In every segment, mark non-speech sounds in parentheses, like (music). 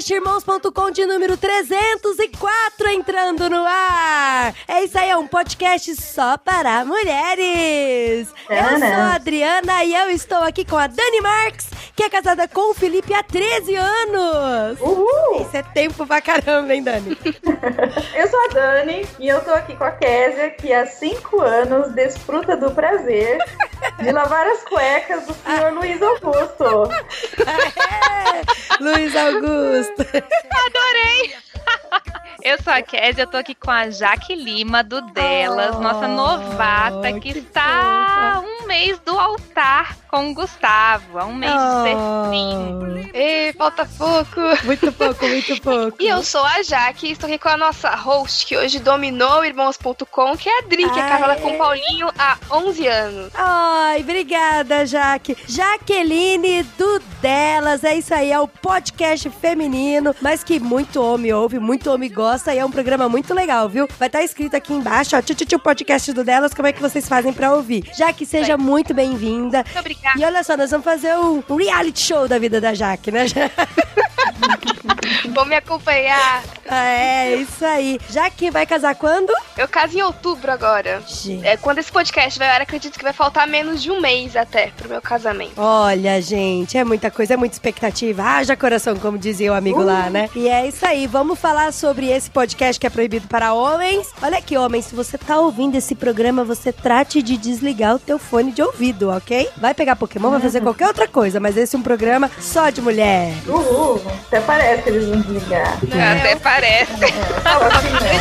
Podcastirmãos.com de número 304 entrando no ar. É isso aí, é um podcast só para mulheres. Eu sou a Adriana e eu estou aqui com a Dani Marques, que é casada com o Felipe há 13 anos. Uhul! Isso é tempo pra caramba, hein, Dani? (laughs) Eu sou a Dani e eu tô aqui com a Késia, que há cinco anos desfruta do prazer (laughs) de lavar as cuecas do senhor (laughs) Luiz Augusto. É, Luiz Augusto. Adorei! (laughs) Eu sou a Kézia, eu tô aqui com a Jaque Lima, do Delas, Oh, nossa novata, que, que está há um mês do altar com o Gustavo, há um mês de ser Oh, Ei, falta pouco. muito pouco, muito (laughs) pouco. E eu sou a Jaque, estou aqui com a nossa host, que hoje dominou Irmãos.com, que é a Dri, que é Ah, casada é? com o Paulinho há 11 anos. Ai, obrigada, Jaque. Jaqueline do Delas, é isso aí, é o podcast feminino, mas que muito homem ouve, muito homem gosta e é um programa muito legal, viu? Vai estar escrito aqui embaixo, ó, tchutchu podcast do Delas, como é que vocês fazem pra ouvir. Jaque, seja muito bem-vinda. Muito obrigada. E olha só, nós vamos fazer um reality show da vida da Jaque, né? (laughs) Vão me acompanhar. É, isso aí. Jaque vai casar quando? Eu caso em outubro agora. Gente. É, quando esse podcast vai ar, acredito que vai faltar menos de um mês até pro meu casamento. Olha, gente, é muita coisa, é muita expectativa. Haja coração, como dizia o amigo lá, né? E é isso aí, vamos falar sobre esse podcast que é proibido para homens. Olha aqui, homem, se você tá ouvindo esse programa, você trate de desligar o teu fone de ouvido, ok? Vai pegar Pokémon, vai fazer qualquer outra coisa, mas esse é um programa só de mulher. Uhul! Até parece que eles vão desligar. Até parece. Fala assim, né?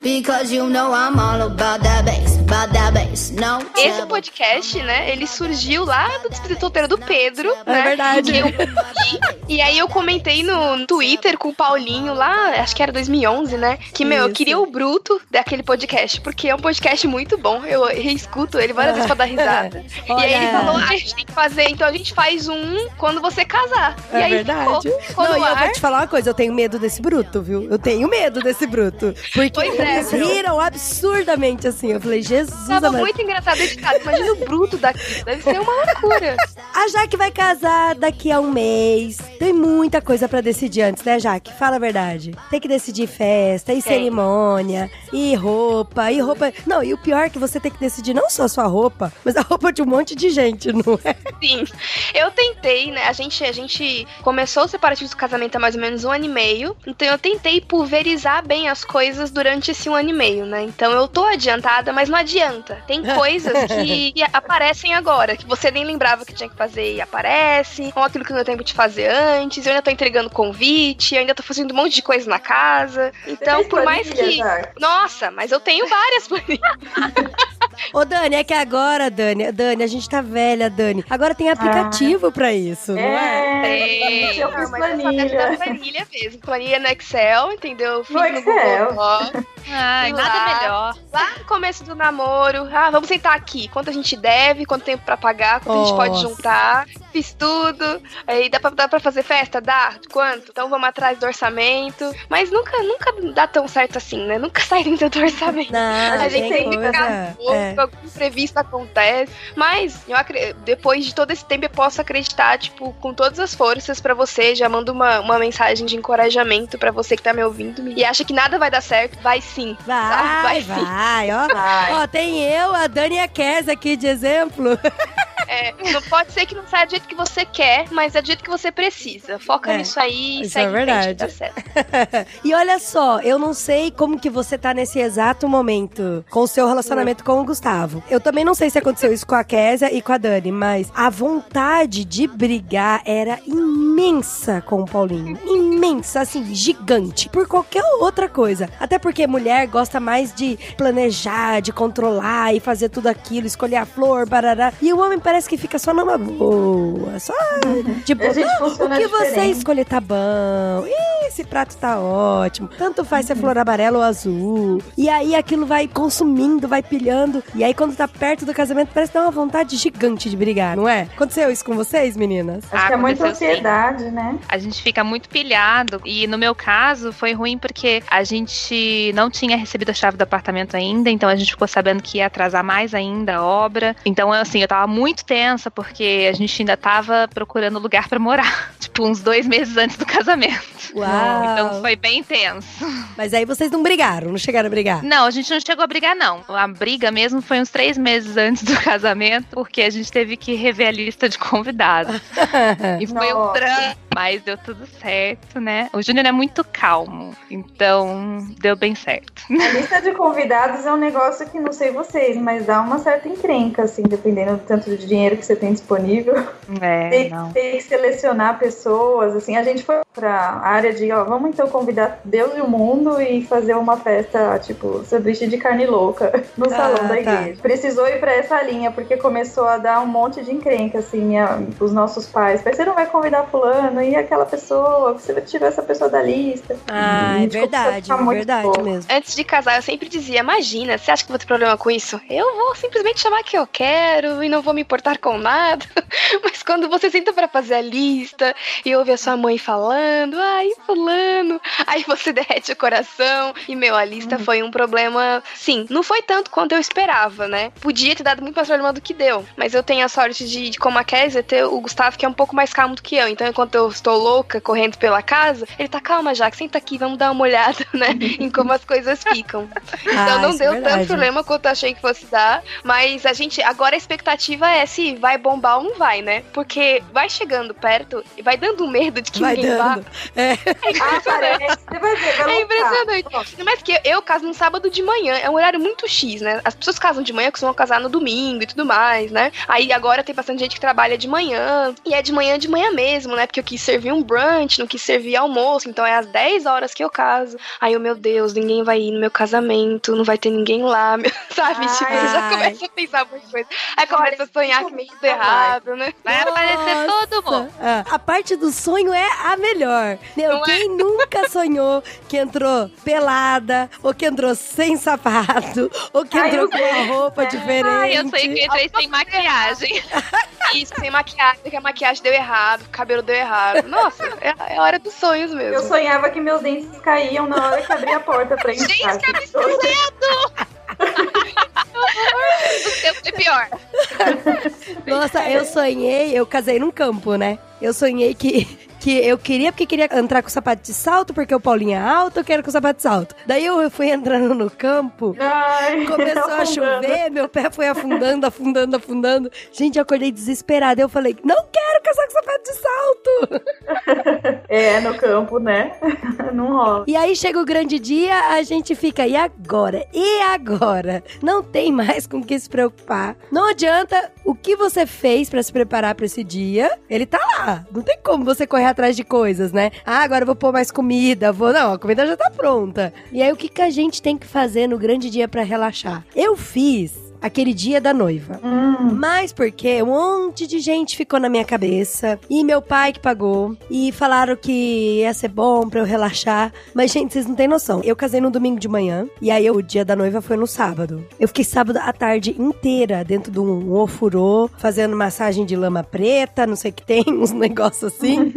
Because you know I'm all about that bass, Esse podcast, né, ele surgiu lá do despedida solteiro do Pedro, É né? verdade. eu- e, e aí eu comentei no Twitter com o Paulinho lá, acho que era 2011, né? Que, meu, eu Isso. queria o bruto daquele podcast, porque é um podcast muito bom. Eu reescuto ele várias vezes pra dar risada. (laughs) E aí ele falou, ah, a gente tem que fazer, então a gente faz um quando você casar. e É aí verdade. ficou, ficou Não, e eu ar. vou te falar uma coisa, eu tenho medo desse bruto, viu? Eu tenho medo desse bruto. Porque Pois é, eles viu? riram absurdamente assim. Eu falei, Jesus, Tava amado. muito engraçado editado. Imagina o bruto daqui. Deve ser uma loucura. (laughs) A Jaque vai casar daqui a um mês. Tem muita coisa pra decidir antes, né, Jaque? Fala a verdade. Tem que decidir festa, e cerimônia, e roupa, e roupa. Não, e o pior é que você tem que decidir não só a sua roupa, mas a roupa de um monte de gente, não é? Sim. Eu tentei, né? A gente, a gente começou o separativo do casamento há mais ou menos um ano e meio. Então eu tentei pulverizar bem as coisas durante esse um ano e meio, né? Então eu tô adiantada, mas não adianta. Tem coisas que, que (laughs) aparecem agora, que você nem lembrava que tinha que fazer e aparece. Ou aquilo que não deu tempo de fazer antes. Eu ainda tô entregando convite, eu ainda tô fazendo um monte de coisa na casa. Então, Tem por mais que. já? Nossa, mas eu tenho várias (laughs) planilhas. Ô, Dani, é que agora, Dani, Dani, a gente tá velha, Dani. Agora tem aplicativo pra isso, não é? É, eu fiz mas eu só quero planilha. planilha mesmo. Planilha no Excel, entendeu? Fiz No Excel. Google Docs. Ai, nada lá? melhor. Lá no começo do namoro, ah, vamos sentar aqui. Quanto a gente deve, quanto tempo pra pagar, quanto a gente pode Nossa. juntar. Fiz tudo. Aí dá pra, dá pra fazer festa? Dá. Quanto? Então vamos atrás do orçamento. Mas nunca, nunca dá tão certo assim, né? Nunca (laughs) sai dentro do orçamento. Não, A gente que coisa. ficar é. algum imprevisto acontece. Mas eu depois de todo esse tempo eu posso acreditar, tipo, com todas as forças pra você. Já mando uma, uma mensagem de encorajamento pra você que tá me ouvindo e acha que nada vai dar certo. Vai sim. Vai, Vai vai, sim. ó. (laughs) Vai. Ó, tem eu, a Dani e a Kes aqui de exemplo. (laughs) É, não pode ser que não saia do jeito que você quer, mas é do jeito que você precisa. Foca É, nisso aí e isso segue é em frente, verdade. dá certo. (laughs) e olha só, eu não sei como que você tá nesse exato momento com o seu relacionamento com o Gustavo. Eu também não sei se aconteceu isso com a Késia e com a Dani, mas a vontade de brigar era imensa com o Paulinho. Imensa, assim, gigante. Por qualquer outra coisa. Até porque mulher gosta mais de planejar, de controlar e fazer tudo aquilo, escolher a flor, barará. E o homem parece que fica só numa boa. Só, tipo, A gente "Ah, funciona o que você escolher tá bom. Ih, esse prato tá ótimo. Tanto faz se é flor amarela ou azul. E aí aquilo vai consumindo, vai pilhando. E aí quando tá perto do casamento, parece dar uma vontade gigante de brigar, não é? Aconteceu isso com vocês, meninas? Acho que é muita Aconteceu sim. ansiedade, né? A gente fica muito pilhado. E no meu caso, foi ruim porque a gente não tinha recebido a chave do apartamento ainda. Então a gente ficou sabendo que ia atrasar mais ainda a obra. Então, assim, eu tava muito tensa porque a gente ainda tava procurando lugar pra morar. (laughs) Tipo, uns dois meses antes do casamento. Uau. Então foi bem tenso. Mas aí vocês não brigaram, não chegaram a brigar. Não, a gente não chegou a brigar, não. A briga mesmo foi uns três meses antes do (laughs) casamento, porque a gente teve que rever a lista de convidados. (laughs) E foi um Nossa. drama, mas deu tudo certo, né? O Júnior é muito calmo, então deu bem certo. A lista de convidados é um negócio que não sei vocês, mas dá uma certa encrenca, assim, dependendo do tanto de dinheiro que você tem disponível. É, (laughs) Tem, não. tem que selecionar pessoas, assim. A gente foi pra área de, ó, vamos então convidar Deus e o mundo e fazer uma festa, tipo, sanduíche de carne louca (laughs) no Ah, salão da tá. igreja. Precisou ir pra essa linha, porque começou a dar um monte de encrenca, assim, minha, os nossos pais. Mas você não vai convidar fulano e aquela pessoa, você tirou essa pessoa da lista. Ah, E, é verdade, tá é muito verdade bom. mesmo. Antes de casar, eu sempre dizia: Imagina, você acha que eu vou ter problema com isso? Eu vou simplesmente chamar quem eu quero e não vou me importar com nada. (laughs) Mas quando você senta pra fazer a lista e ouve a sua mãe falando, ai, fulano, (laughs) aí você derrete o coração. E, meu, a lista foi um problema. Sim, não foi tanto quanto eu esperava, né? Podia ter dado muito mais problema do que deu. Mas eu tenho a sorte de, de como a Kézia, ter o Gustavo, que é um pouco mais calmo do que eu. Então, enquanto eu estou louca, correndo pela casa, ele tá calma, Jaque, senta aqui, vamos dar uma olhada, (laughs) né? em como as coisas ficam. Então Ah, não é deu verdade. tanto problema quanto eu achei que fosse dar. Mas a gente. Agora a expectativa é se vai bombar ou não vai, né? Porque vai chegando perto e vai dando medo de que Vai ninguém vá. dando. É. (laughs) Ah. Você vai ver, vai É impressionante. Mas que eu caso no sábado de manhã, é um horário muito X, né? As pessoas casam de manhã, costumam casar no domingo e tudo mais, né? Aí agora tem bastante gente que trabalha de manhã, e é de manhã de manhã mesmo, né? Porque eu quis servir um brunch, não quis servir almoço, então é às 10 horas que eu caso. Aí eu, meu Deus, ninguém vai ir no meu casamento, não vai ter ninguém lá, (laughs) meu- sabe? Ai. tipo, eu já começo a pensar muita coisa. Aí começa a sonhar que meio tudo errado, né? Vai aparecer todo mundo. Ah, a parte do sonho é a melhor. Meu, Não é? quem nunca (laughs) sonhou que entrou pelada, ou que entrou sem sapato, ou que Ai, entrou com uma roupa Ai, diferente. Ai, eu sei que entrei sem (laughs) maquiagem. (laughs) Isso, sem maquiagem, que a maquiagem deu errado, o cabelo deu errado. Nossa, é, é a hora dos sonhos mesmo. Eu sonhava que meus dentes caíam na hora que abria a porta pra entrar. Gente, que O seu foi pior. Nossa, eu sonhei, eu casei num campo, né? Eu sonhei que, que eu queria, porque queria entrar com sapato de salto, porque o Paulinho é alto, eu quero com sapato de salto. Daí eu fui entrando no campo, Ai, (laughs) começou a chover, meu pé foi afundando, afundando, afundando. Gente, eu acordei desesperada. Eu falei, não quero casar com sapato de salto. (laughs) É, no campo, né? (laughs) Não rola. E aí chega o grande dia, a gente fica, e agora? E agora? Não tem mais com o que se preocupar. Não adianta o que você fez pra se preparar pra esse dia, ele tá lá. Não tem como você correr atrás de coisas, né? Ah, agora eu vou pôr mais comida, vou. Não, a comida já tá pronta. E aí o que, que a gente tem que fazer no grande dia pra relaxar? Eu fiz aquele dia da noiva. Hum, Mas porque um monte de gente ficou na minha cabeça. E meu pai que pagou. E falaram que ia ser bom pra eu relaxar. Mas, gente, vocês não têm noção. Eu casei no domingo de manhã. E aí o dia da noiva foi no sábado. Eu fiquei sábado a tarde inteira dentro de um ofurô, fazendo massagem de lama preta, não sei o que tem, (laughs) uns negócios assim.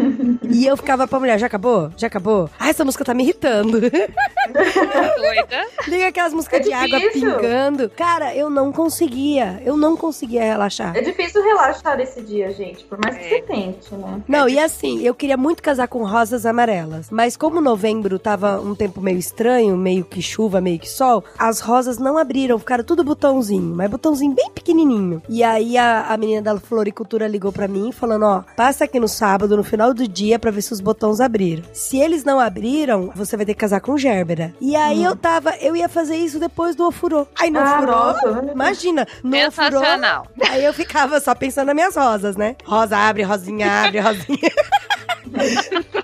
e eu ficava pra mulher, já acabou? Já acabou? Ah, essa música tá me irritando. (laughs) Doida. Liga aquelas músicas É de água pingando. Cara, eu não conseguia. Eu não conseguia relaxar. É difícil relaxar esse dia, gente. Por mais que É. você tente, né? Não, e assim, eu queria muito casar com rosas amarelas. Mas como novembro tava um tempo meio estranho, meio que chuva, meio que sol, as rosas não abriram, ficaram tudo botãozinho, mas botãozinho bem pequenininho. E aí a, a menina da floricultura ligou pra mim, falando: Ó, passa aqui no sábado, no final do dia, pra ver se os botões abriram. Se eles não abriram, você vai ter que casar com Gerbera. E aí eu tava, eu ia fazer isso depois do ofurô. Aí não Ah, furou. nossa. Imagina, furou. Sensacional. Aí eu ficava só pensando nas minhas rosas, né? Rosa abre, rosinha abre, rosinha. (laughs)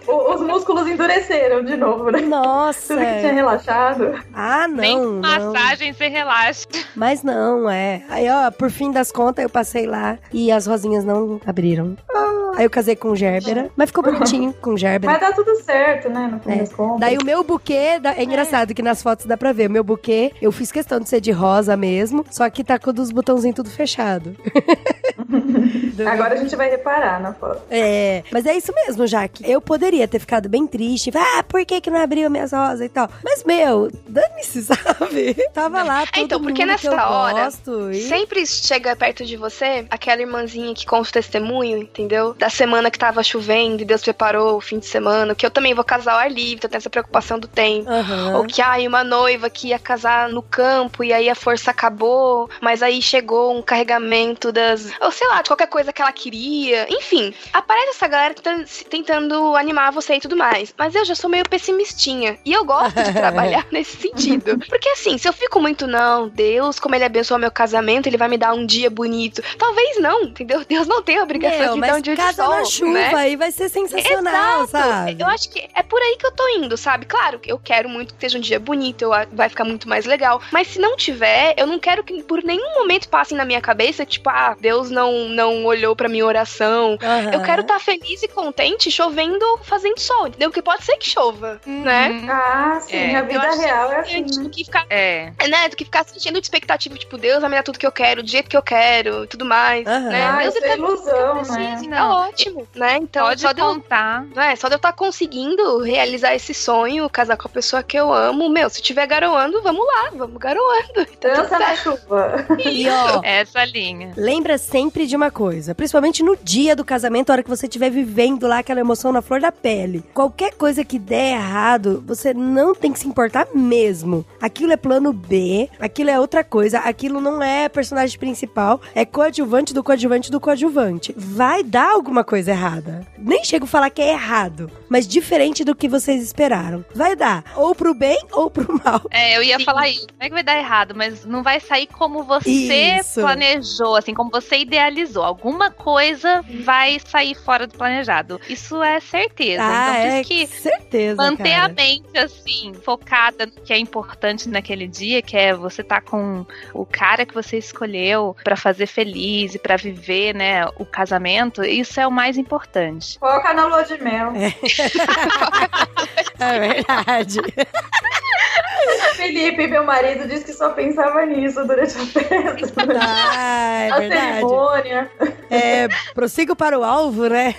Os músculos endureceram de novo, né? Nossa. Tudo que tinha relaxado. Ah, Nem não, não. massagem você relaxa. Mas não, é. Aí, ó, por fim das contas, eu passei lá e as rosinhas não abriram. Ah, Aí eu casei com o Gerbera, mas ficou bonitinho (laughs) com o Gerbera. Mas dá tudo certo, né? No fim É. das contas. Daí o meu buquê, é engraçado que nas fotos dá pra ver, o meu buquê, eu fiz questão de ser de rosa mesmo, só que tá com os botãozinhos tudo fechado. (laughs) Do- Agora a gente vai reparar na foto. É, mas é isso mesmo, Jaque. Eu poderia ter ficado bem triste. Ah, por que que não abriu minhas rosas e tal? Mas, meu, dane-se, (laughs) sabe? Tava lá todo É, então, porque que nessa hora, e... Sempre chega perto de você aquela irmãzinha que conta o testemunho, entendeu? Da semana que tava chovendo e Deus preparou o fim de semana, que eu também vou casar ao ar livre, então tem essa preocupação do tempo. Aham. Ou que, ai, uma noiva que ia casar no campo e aí a força acabou, mas aí chegou um carregamento das. Ou sei lá, de qualquer coisa que ela queria. Enfim, aparece essa galera tentando, tentando animar você e tudo mais. Mas eu já sou meio pessimistinha. E eu gosto de (laughs) trabalhar (laughs) nesse sentido. Porque assim, se eu fico muito, não, Deus, como ele abençoa meu casamento, ele vai me dar um dia bonito. Talvez não, entendeu? (laughs) Deus não tem a obrigação Meu, de dar um dia de casa sol. na chuva né? aí vai ser sensacional, Exato. sabe? Eu acho que é por aí que eu tô indo, sabe? Claro, eu quero muito que seja um dia bonito, eu, vai ficar muito mais legal. Mas se não tiver, eu não quero que por nenhum momento passem na minha cabeça, tipo, ah, Deus não, não olhou pra minha oração. Aham. Eu quero estar feliz e contente chovendo, fazendo sol, entendeu? Porque pode ser que chova, né? Uhum. Ah, sim, É. a vida real é Antes assim. do que ficar, É. né, do que ficar sentindo de expectativa, tipo, Deus vai me dar tudo que eu quero, do jeito que eu quero, e tudo mais, Aham. né? Ah, Deus isso é ilusão, preciso, né? Tá ótimo, né? Então, Pode só de eu contar. não é, só de eu estar conseguindo realizar esse sonho, casar com a pessoa que eu amo, meu, se tiver garoando, vamos lá, vamos garoando. (laughs) Tá Dança na chuva. (laughs) E ó, Essa linha. lembra sempre de uma coisa, principalmente no dia do casamento, a hora que você estiver vivendo lá aquela emoção na flor da pele. Qualquer coisa que der errado, você não tem que se importar mesmo. Aquilo é plano B, aquilo é outra coisa, aquilo não é personagem principal, é coadjuvante do coadjuvante do coadjuvante. Vai dar alguma coisa errada. Nem chego a falar que é errado, mas diferente do que vocês esperaram. Vai dar ou pro bem ou pro mal. É, eu ia Sim. falar isso. Não é que vai dar errado, mas não vai sair como você Isso. planejou, assim, como você idealizou. Alguma coisa vai sair fora do planejado. Isso é certeza. Ah, então, é diz que certeza, manter cara. a mente, assim, focada no que é importante naquele dia, que é você tá com o cara que você escolheu pra fazer feliz e pra viver, né, o casamento, isso é o mais importante. Foca na lua de mel. É (laughs) verdade. (laughs) (laughs) Felipe, meu marido, disse que só pensava nisso durante a festa. Ah, é a verdade. cerimônia. É, prossigo para o alvo, né?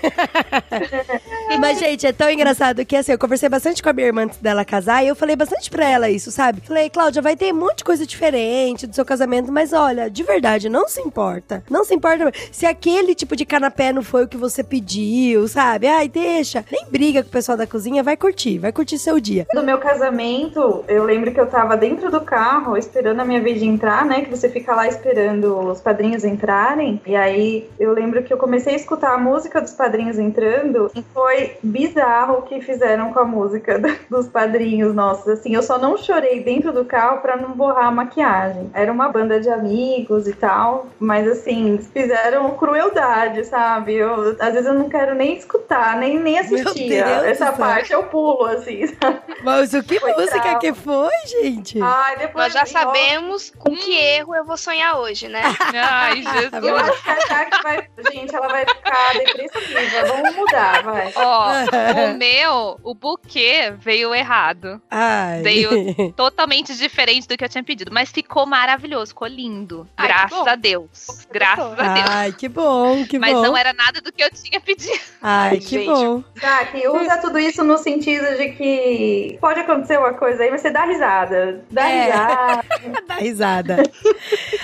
(laughs) Mas, gente, é tão engraçado que, assim, eu conversei bastante com a minha irmã antes dela casar e eu falei bastante pra ela isso, sabe? Falei, Cláudia, vai ter um monte de coisa diferente do seu casamento, mas olha, de verdade, não se importa. Não se importa se aquele tipo de canapé não foi o que você pediu, sabe? Ai, deixa. Nem briga com o pessoal da cozinha, vai curtir, vai curtir seu dia. Do meu casamento, eu lembro que eu tava dentro do carro esperando a minha vez de entrar, né? Que você fica lá esperando os padrinhos entrarem. E aí eu lembro que eu comecei a escutar a música dos padrinhos entrando e foi bizarro o que fizeram com a música dos padrinhos nossos. Assim, eu só não chorei dentro do carro pra não borrar a maquiagem. Era uma banda de amigos e tal, mas assim, fizeram crueldade, sabe? Eu, às vezes eu não quero nem escutar, nem, nem assistir. Essa parte eu pulo, assim, sabe? Mas o que música que foi, gente? Ai, depois Nós já eu- sabemos com que erro eu vou sonhar hoje, né? (laughs) Ai, (laughs) Eu Jesus. acho que a Jaque vai. Gente, ela vai ficar depressiva. Vamos mudar, vai. Ó, (laughs) o meu, o buquê veio errado. Ai. Veio totalmente diferente do que eu tinha pedido, mas ficou maravilhoso, ficou lindo. Ai, que graças a Deus. Graças a Deus. Ai, que bom, que Mas bom. não era nada do que eu tinha pedido. Ai, que Gente. bom. Jaque, usa tudo isso no sentido de que pode acontecer uma coisa aí, mas você dá risada. Dá É. risada. (laughs) Dá risada.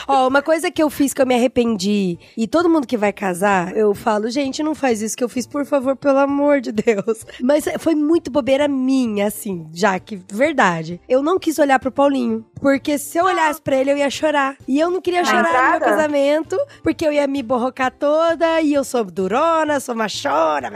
Ó, uma coisa que eu fiz que eu me arrependi, e todo mundo que vai casar, eu falo, gente, não faz isso que eu fiz, por favor, pelo amor de Deus. Mas foi muito bobeira minha, assim, já que, verdade. Eu não quis olhar pro Paulinho, porque se eu olhasse pra ele, eu ia chorar. E eu não queria chorar no meu entrada? casamento, porque eu ia me borrocar toda, e eu sou durona, sou machona,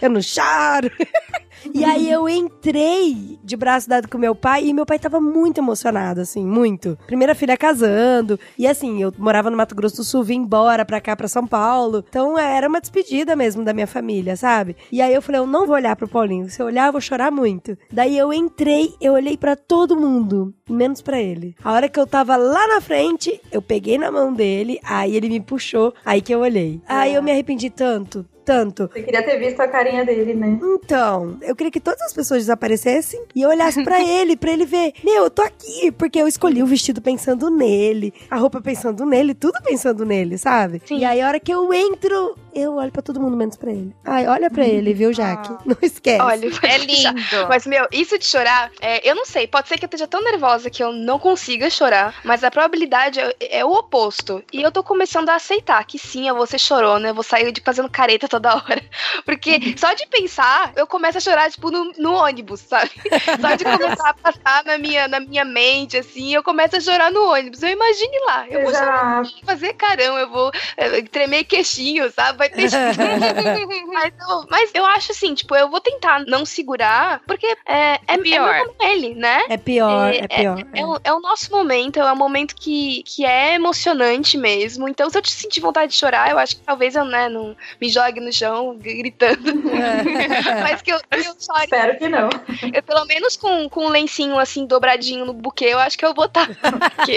eu não choro. (laughs) E aí eu entrei de braço dado com meu pai e meu pai tava muito emocionado, assim, muito. Primeira filha casando. E assim, eu morava no Mato Grosso do Sul, vim embora pra cá, pra São Paulo. Então era uma despedida mesmo da minha família, sabe? E aí eu falei, eu não vou olhar pro Paulinho. Se eu olhar, eu vou chorar muito. Daí eu entrei, eu olhei pra todo mundo, menos pra ele. A hora que eu tava lá na frente, eu peguei na mão dele, aí ele me puxou, aí que eu olhei. Aí eu me arrependi tanto, tanto. Você queria ter visto a carinha dele, né? Então, eu queria que todas as pessoas desaparecessem e eu olhasse pra (laughs) ele, pra ele ver, meu, eu tô aqui, porque eu escolhi o vestido pensando nele, a roupa pensando nele, tudo pensando nele, sabe? Sim. E aí, a hora que eu entro, eu olho pra todo mundo menos pra ele. Ai, olha pra ele, viu, Jaque? Não esquece. Olha, É lindo. Mas, meu, isso de chorar, é, eu não sei, pode ser que eu esteja tão nervosa que eu não consiga chorar, mas a probabilidade é, é o oposto. E eu tô começando a aceitar que sim, eu vou ser chorona, eu vou sair de fazendo careta toda hora. Porque só de pensar, eu começo a chorar, tipo, no, no ônibus, sabe? (laughs) Só de começar a passar na minha, na minha mente, assim, eu começo a chorar no ônibus. Eu imagine lá, eu vou chorar, fazer carão, eu vou é, tremer queixinho, sabe? Vai ter (laughs) mas, eu, mas eu acho assim, tipo, eu vou tentar não segurar, porque é, é, é Pior. meu com ele, né? É pior, é, pior. É, o, é o nosso momento, é um momento que, que é emocionante mesmo. Então, se eu te sentir vontade de chorar, eu acho que talvez eu né, não me jogue no chão gritando. É. (laughs) Mas que eu, eu chore, espero que não. eu, pelo menos com, com um lencinho assim, dobradinho no buquê, eu acho que eu vou estar. (laughs) Porque,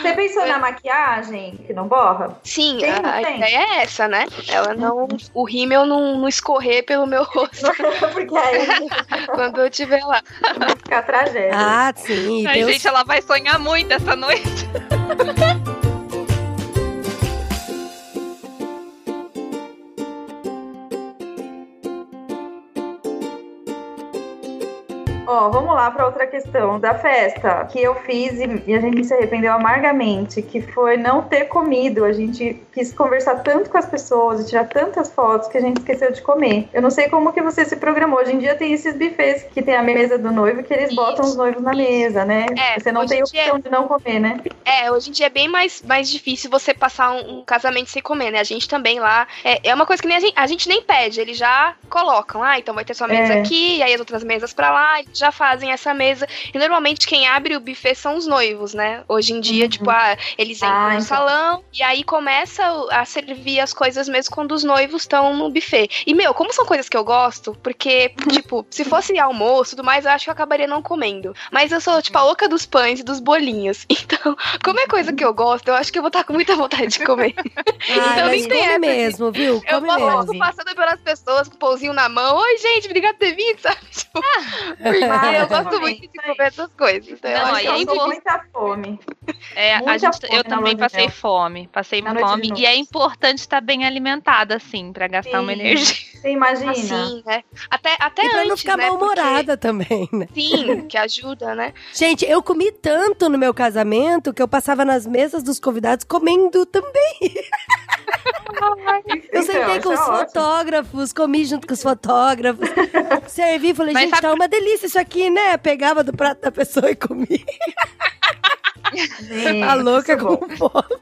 Você pensou na maquiagem que não borra? sim, Tem, a, a ideia é essa, né? Ela não. O rímel não, não escorrer pelo meu rosto (laughs) Porque aí quando eu estiver lá. vai ficar tragédia. Ah, sim. Ai, tem os- gente, ela vai sonhar muito essa noite. Ó, vamos lá para outra questão da festa que eu fiz e, e a gente se arrependeu amargamente, que foi não ter comido. A gente quis conversar tanto com as pessoas e tirar tantas fotos que a gente esqueceu de comer. Eu não sei como que você se programou. Hoje em dia tem esses buffets que tem a mesa do noivo que eles Isso, botam os noivos na mesa, né? É, você não tem opção de não comer, né? É, hoje em dia é bem mais, mais difícil você passar um, um casamento sem comer, né? A gente também lá. É, é uma coisa que nem a gente, a gente nem pede, eles já colocam. Ah, então vai ter sua mesa É. aqui, e aí as outras mesas pra lá, já fazem essa mesa. E normalmente quem abre o buffet são os noivos, né? Hoje em dia, tipo, ah, eles entram Ah, no então. salão e aí começa a servir as coisas mesmo quando os noivos estão no buffet. E, meu, como são coisas que eu gosto, porque, (laughs) tipo, se fosse almoço e tudo mais, eu acho que eu acabaria não comendo. Mas eu sou, tipo, a louca dos pães e dos bolinhos. (laughs) Então, como é coisa que eu gosto, eu acho que eu vou estar com muita vontade de comer. Ai, (laughs) então, mas nem tem essa mesmo, viu? Eu Come posso mesmo. passando pelas pessoas com o pãozinho na mão. Oi, gente, obrigada por ter vindo, sabe? Tipo, porque Ah, eu gosto também, muito de comer essas coisas. Então, eu Não, eu é tô com muita fome. É, a Muita gente, fome eu também passei fome. Passei Na fome. E é importante estar bem alimentada, assim, pra gastar uma Sim. energia. Você imagina? assim, né? Até, até E pra antes, não ficar né? mal-humorada também, né? Porque- Sim, que ajuda, né? Gente, eu comi tanto no meu casamento que eu passava nas mesas dos convidados comendo também. Eu Então, sentei com isso os é ótimo. fotógrafos, comi junto com os fotógrafos. Servi, falei, Mas gente, sabe- tá uma delícia isso aqui, né? Pegava do prato da pessoa e comia. A louca é bom. com fome.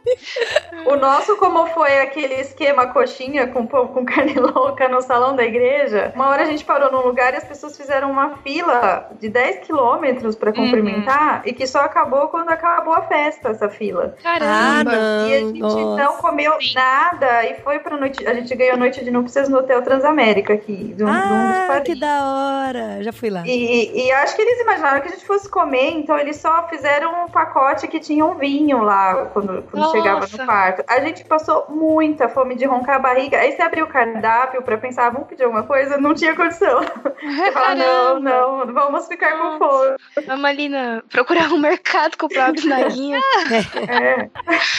O nosso, como foi aquele esquema coxinha com pão com carne (laughs) louca no salão da igreja, uma hora a gente parou num lugar e as pessoas fizeram uma fila de 10 quilômetros pra cumprimentar e que só acabou quando acabou a festa, essa fila. Ah, Caramba. não. e a gente nossa. não comeu Sim. nada e foi pra noite. A gente ganhou noite de núpcias no Hotel Transamérica aqui, de um, de um dos Ah, que da hora. Já fui lá. E, e acho que eles imaginaram que a gente fosse comer, então eles só fizeram um pacote que tinha um vinho lá quando, quando chegava no quarto. A gente passou muita fome de roncar a barriga. Aí você abriu o cardápio pra pensar, "Ah, vamos pedir alguma coisa? Não tinha condição. (laughs) Você fala, não, não, vamos ficar com fome. Vamos ali na, procurar um mercado, comprar (laughs) uma bisnaguinha. É.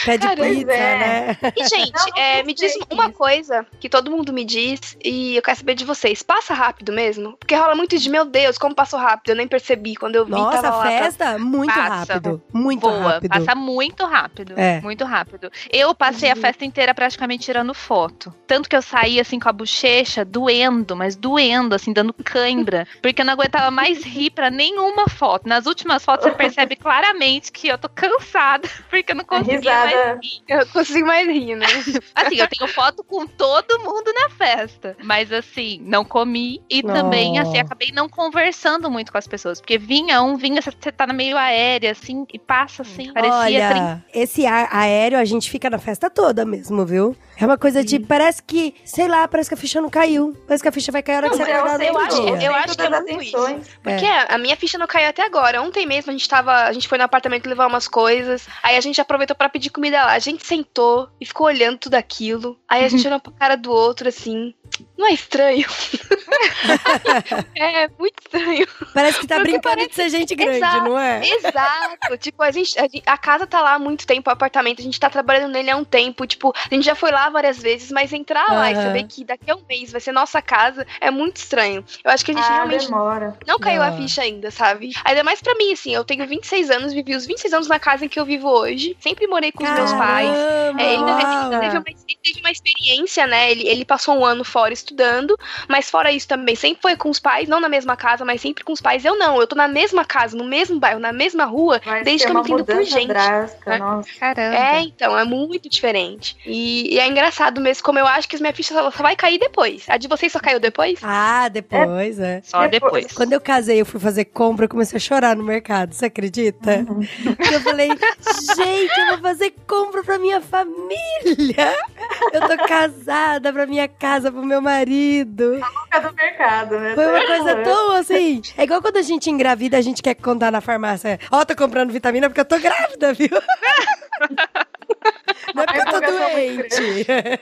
Pede Caramba, pizza, é. né? E, gente, Não, não é, me diz uma coisa que todo mundo me diz e eu quero saber de vocês. Passa rápido mesmo? Porque rola muito de, meu Deus, como passou rápido, eu nem percebi quando eu vi. Nossa, tava lá, tá? festa, muito Passa. rápido. Muito boa. rápido. Passa muito rápido. É. Muito rápido. Eu passei a festa inteira praticamente tirando foto. Tanto que eu saí assim com a bochecha doendo, mas doendo, assim, dando cãibra. (laughs) Porque eu não aguentava mais rir pra nenhuma foto. Nas últimas fotos você percebe (laughs) claramente que eu tô cansada, (laughs) porque eu não conseguia mais Risada. Eu não consigo mais rir, né? Assim, eu tenho foto com todo mundo na festa. Mas assim, não comi. E também, assim, acabei não conversando muito com as pessoas. Porque vinha um, vinha, você tá meio aérea, assim, e passa assim. Parecia trin- Olha, esse ar aéreo a gente fica na festa toda mesmo, viu? É uma coisa de. Parece que, sei lá, parece que a ficha não caiu. Parece que a ficha vai cair a hora Não, que você é acordar eu outro acho- eu acho que é muito isso. atenções. Porque a minha ficha não caiu até agora. Ontem mesmo a gente tava. A gente foi no apartamento levar umas coisas. Aí a gente aproveitou pra pedir comida lá. A gente sentou e ficou olhando tudo aquilo. Aí a gente olhou pra cara do outro assim. Não é estranho? (laughs) é, muito estranho. Parece que tá Porque brincando de ser gente grande, Exato. não é? Exato. tipo, a gente, a gente- A casa tá lá há muito tempo, o apartamento. A gente tá trabalhando nele há um tempo. Tipo, a gente já foi lá várias vezes, mas entrar lá e saber que daqui a um mês vai ser nossa casa é muito estranho. Eu acho que a gente Ah, realmente demora. não caiu a ficha ainda, sabe? Ainda mais pra mim, assim, eu tenho 26 anos, vivi os 26 anos na casa em que eu vivo hoje. Sempre morei com os meus pais. Caramba, É, uau. teve uma, ele teve uma experiência, né? Ele, ele passou um ano fora estudando, mas fora isso também, sempre foi com os pais, não na mesma casa, mas sempre com os pais. Eu não, eu tô na mesma casa, no mesmo bairro, na mesma rua, Vai desde ser que eu uma me entendo por mudança gente. drástica, né? nossa. Caramba. É, então, é muito diferente. E, e é engraçado mesmo, como eu acho que as minhas fichas só vai cair depois. A de vocês só caiu depois? Ah, depois, é. Só Depois. depois. Quando eu casei, eu fui fazer compra, eu comecei a chorar no mercado, você acredita? Uhum. Eu falei, gente, eu vou fazer compra pra minha família. Eu tô casada pra minha casa, pro meu marido. Época do mercado, né? Foi uma coisa tão assim. É igual quando a gente engravida, a gente quer contar na farmácia. Ó, tô comprando vitamina porque eu tô grávida, viu? (laughs) Não é porque eu tô doente. (laughs)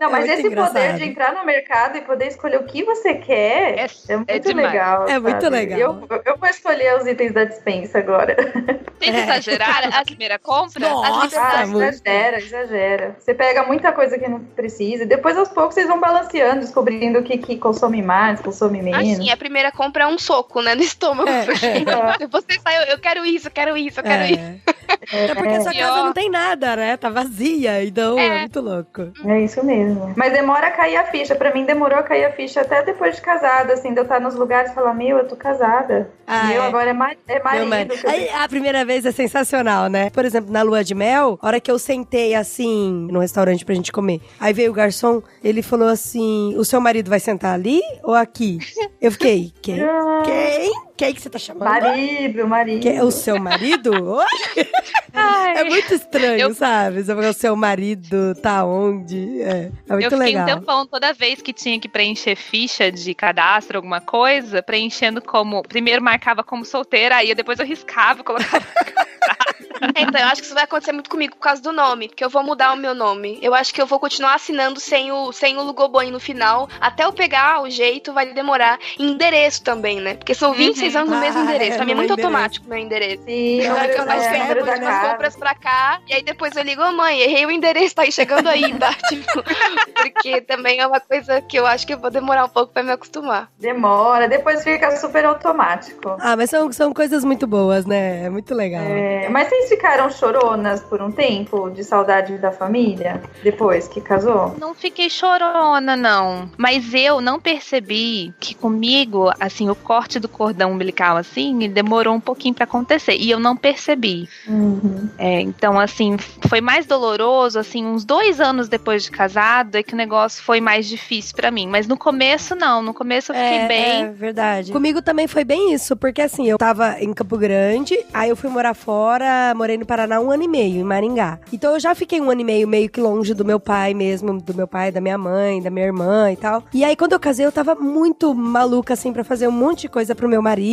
Não, É mas muito esse poder engraçado. de entrar no mercado e poder escolher o que você quer É- é, muito é legal. É muito sabe? legal. Eu, eu vou escolher os itens da dispensa agora. (laughs) Vocês É. exageraram na primeira compra? Nossa, Ah, exagera, exagera. Você pega muita coisa que não precisa. e Depois, aos poucos, vocês vão balanceando, descobrindo o que, que consome mais, consome menos. Assim, a primeira compra é um soco, né, no estômago. É. (laughs) Você sai, eu, quero isso, eu quero isso, eu quero isso. É. É porque a sua Pior. casa não tem nada, né? Tá vazia, então é, É. muito louco. É isso mesmo. Mas demora a cair a ficha. Pra mim, demorou a cair a ficha até depois de casada, assim, de eu estar nos lugares e falar, meu, eu tô casada. Ah, meu, é. agora é, ma é Meu marido. marido. que eu Aí, a primeira vez é sensacional, né? Por exemplo, na lua de mel, a hora que eu sentei assim no restaurante pra gente comer, aí veio o garçom, ele falou assim: O seu marido vai sentar ali ou aqui? Eu fiquei, quem? Ah, Quem? Quem que você tá chamando? Marido, marido. Quem? O seu marido? É muito estranho, Eu- sabe? O seu marido tá onde? É, é muito eu fiquei legal. um tempão toda vez que tinha que preencher ficha de cadastro, alguma coisa, preenchendo como. Primeiro marcava como solteira, aí depois eu riscava e colocava. É, (laughs) então, eu acho que isso vai acontecer muito comigo por causa do nome, porque eu vou mudar o meu nome. Eu acho que eu vou continuar assinando sem o, sem o Lugoboni no final. Até eu pegar o jeito, vai demorar. E endereço também, né? Porque são 26 anos no mesmo Ah, endereço. é, Pra mim é muito endereço. automático o meu endereço. Sim, Na hora que eu é, faço é, é, depois umas casa. compras pra cá, e aí depois eu ligo, ô mãe, errei o endereço, tá aí chegando aí, tá? (laughs) Tipo, porque também é uma coisa que eu acho que eu vou demorar um pouco pra me acostumar. Demora, depois fica super automático. Ah, mas são, são coisas muito boas, né? É muito legal. É, mas vocês ficaram choronas por um tempo de saudade da família depois que casou? Não fiquei chorona, não. Mas eu não percebi que comigo, assim, o corte do cordão umbilical, assim, ele demorou um pouquinho pra acontecer. E eu não percebi. Uhum. É, então, assim, foi mais doloroso, assim, uns dois anos depois de casado, é que o negócio foi mais difícil pra mim. Mas no começo, não. No começo eu fiquei é, bem. É verdade. Comigo também foi bem isso, porque assim, eu tava em Campo Grande, aí eu fui morar fora, morei no Paraná um ano e meio, em Maringá. Então eu já fiquei um ano e meio meio que longe do meu pai mesmo, do meu pai, da minha mãe, da minha irmã e tal. E aí quando eu casei, eu tava muito maluca, assim, pra fazer um monte de coisa pro meu marido.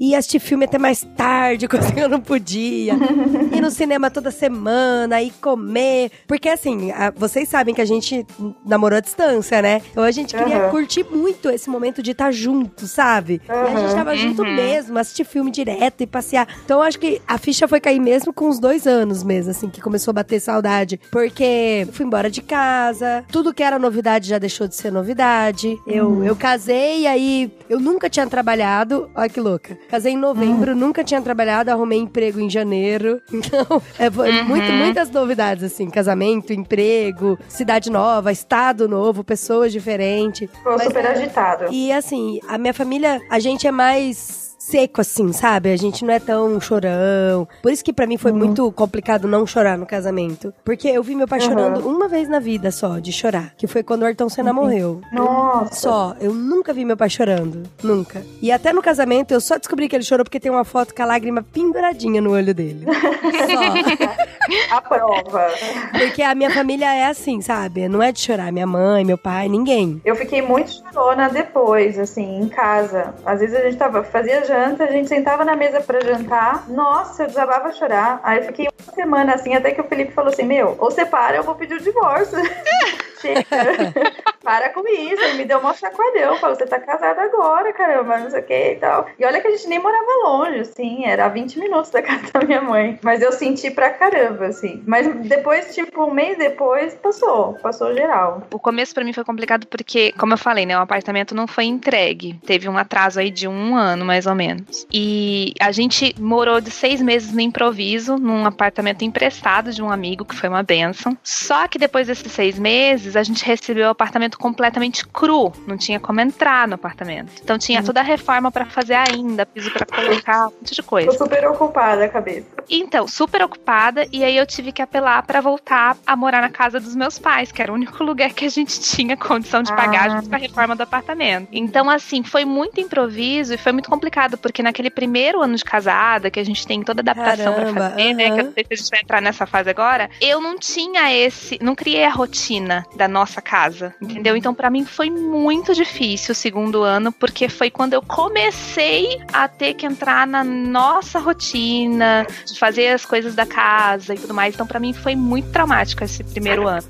E assistir filme até mais tarde, (laughs) coisa que eu não podia. (laughs) ir no cinema toda semana, ir comer. Porque assim, a- vocês sabem que a gente namorou à distância, né? Então a gente queria Aham. curtir muito esse momento de estar junto, sabe? E a gente tava junto Uhum. mesmo, assistir filme direto e passear. Então eu acho que a ficha foi cair mesmo com uns dois anos mesmo, assim, que começou a bater saudade. Porque fui embora de casa, tudo que era novidade já deixou de ser novidade. Eu, eu casei e aí eu nunca tinha trabalhado. Olha que louca. Casei em novembro, nunca tinha trabalhado, arrumei emprego em janeiro. (laughs) Então, é, foi muito, muitas novidades, assim: casamento, emprego, cidade nova, estado novo, pessoas diferentes. Ficou Mas super é- agitado. E assim, a minha família, a gente é mais seco assim, sabe? A gente não é tão chorão. Por isso que pra mim foi muito complicado não chorar no casamento, porque eu vi meu pai Uhum. chorando uma vez na vida só de chorar, que foi quando o Ayrton Senna morreu. Nossa. Só, eu nunca vi meu pai chorando, nunca. E até no casamento eu só descobri que ele chorou porque tem uma foto com a lágrima penduradinha no olho dele. Só. (laughs) A prova. Porque a minha família é assim, sabe? Não é de chorar, minha mãe, meu pai, ninguém. Eu fiquei muito chorona depois, assim, em casa. Às vezes a gente tava, fazia janta, a gente sentava na mesa pra jantar. Nossa, eu desabava a chorar. Aí eu fiquei uma semana assim, até que o Felipe falou assim: Meu, ou você para, eu vou pedir o divórcio. (laughs) Chega. (laughs) para com isso. Ele me deu um chacoalhão. Falou: Você tá casada agora, caramba, não sei o que e tal. E olha que a gente nem morava longe, assim, era a 20 minutos da (laughs) casa da minha mãe. Mas eu senti pra caramba, assim. Mas depois, tipo, um mês depois, passou. Passou geral. O começo pra mim foi complicado porque, como eu falei, né, o apartamento não foi entregue. Teve um atraso aí de um ano, mais ou menos. E a gente morou de seis meses no improviso, num apartamento emprestado de um amigo, que foi uma benção. Só que depois desses seis meses, a gente recebeu o apartamento completamente cru. Não tinha como entrar no apartamento. Então tinha toda a reforma pra fazer ainda, piso pra colocar, um monte de coisa. Tô super ocupada a cabeça. Então, super ocupada, e aí eu tive que apelar pra voltar a morar na casa dos meus pais, que era o único (laughs) lugar que a gente tinha condição de pagar Ah. junto com a reforma do apartamento. Então, assim, foi muito improviso e foi muito complicado, porque naquele primeiro ano de casada, que a gente tem toda a adaptação Caramba, pra fazer, né? Que eu sei se a gente vai entrar nessa fase agora, eu não tinha esse, não criei a rotina da nossa casa, entendeu? Então, pra mim foi muito difícil o segundo ano, porque foi quando eu comecei a ter que entrar na nossa rotina, de fazer as coisas da casa e tudo mais. Então, pra mim foi muito traumático esse primeiro ano.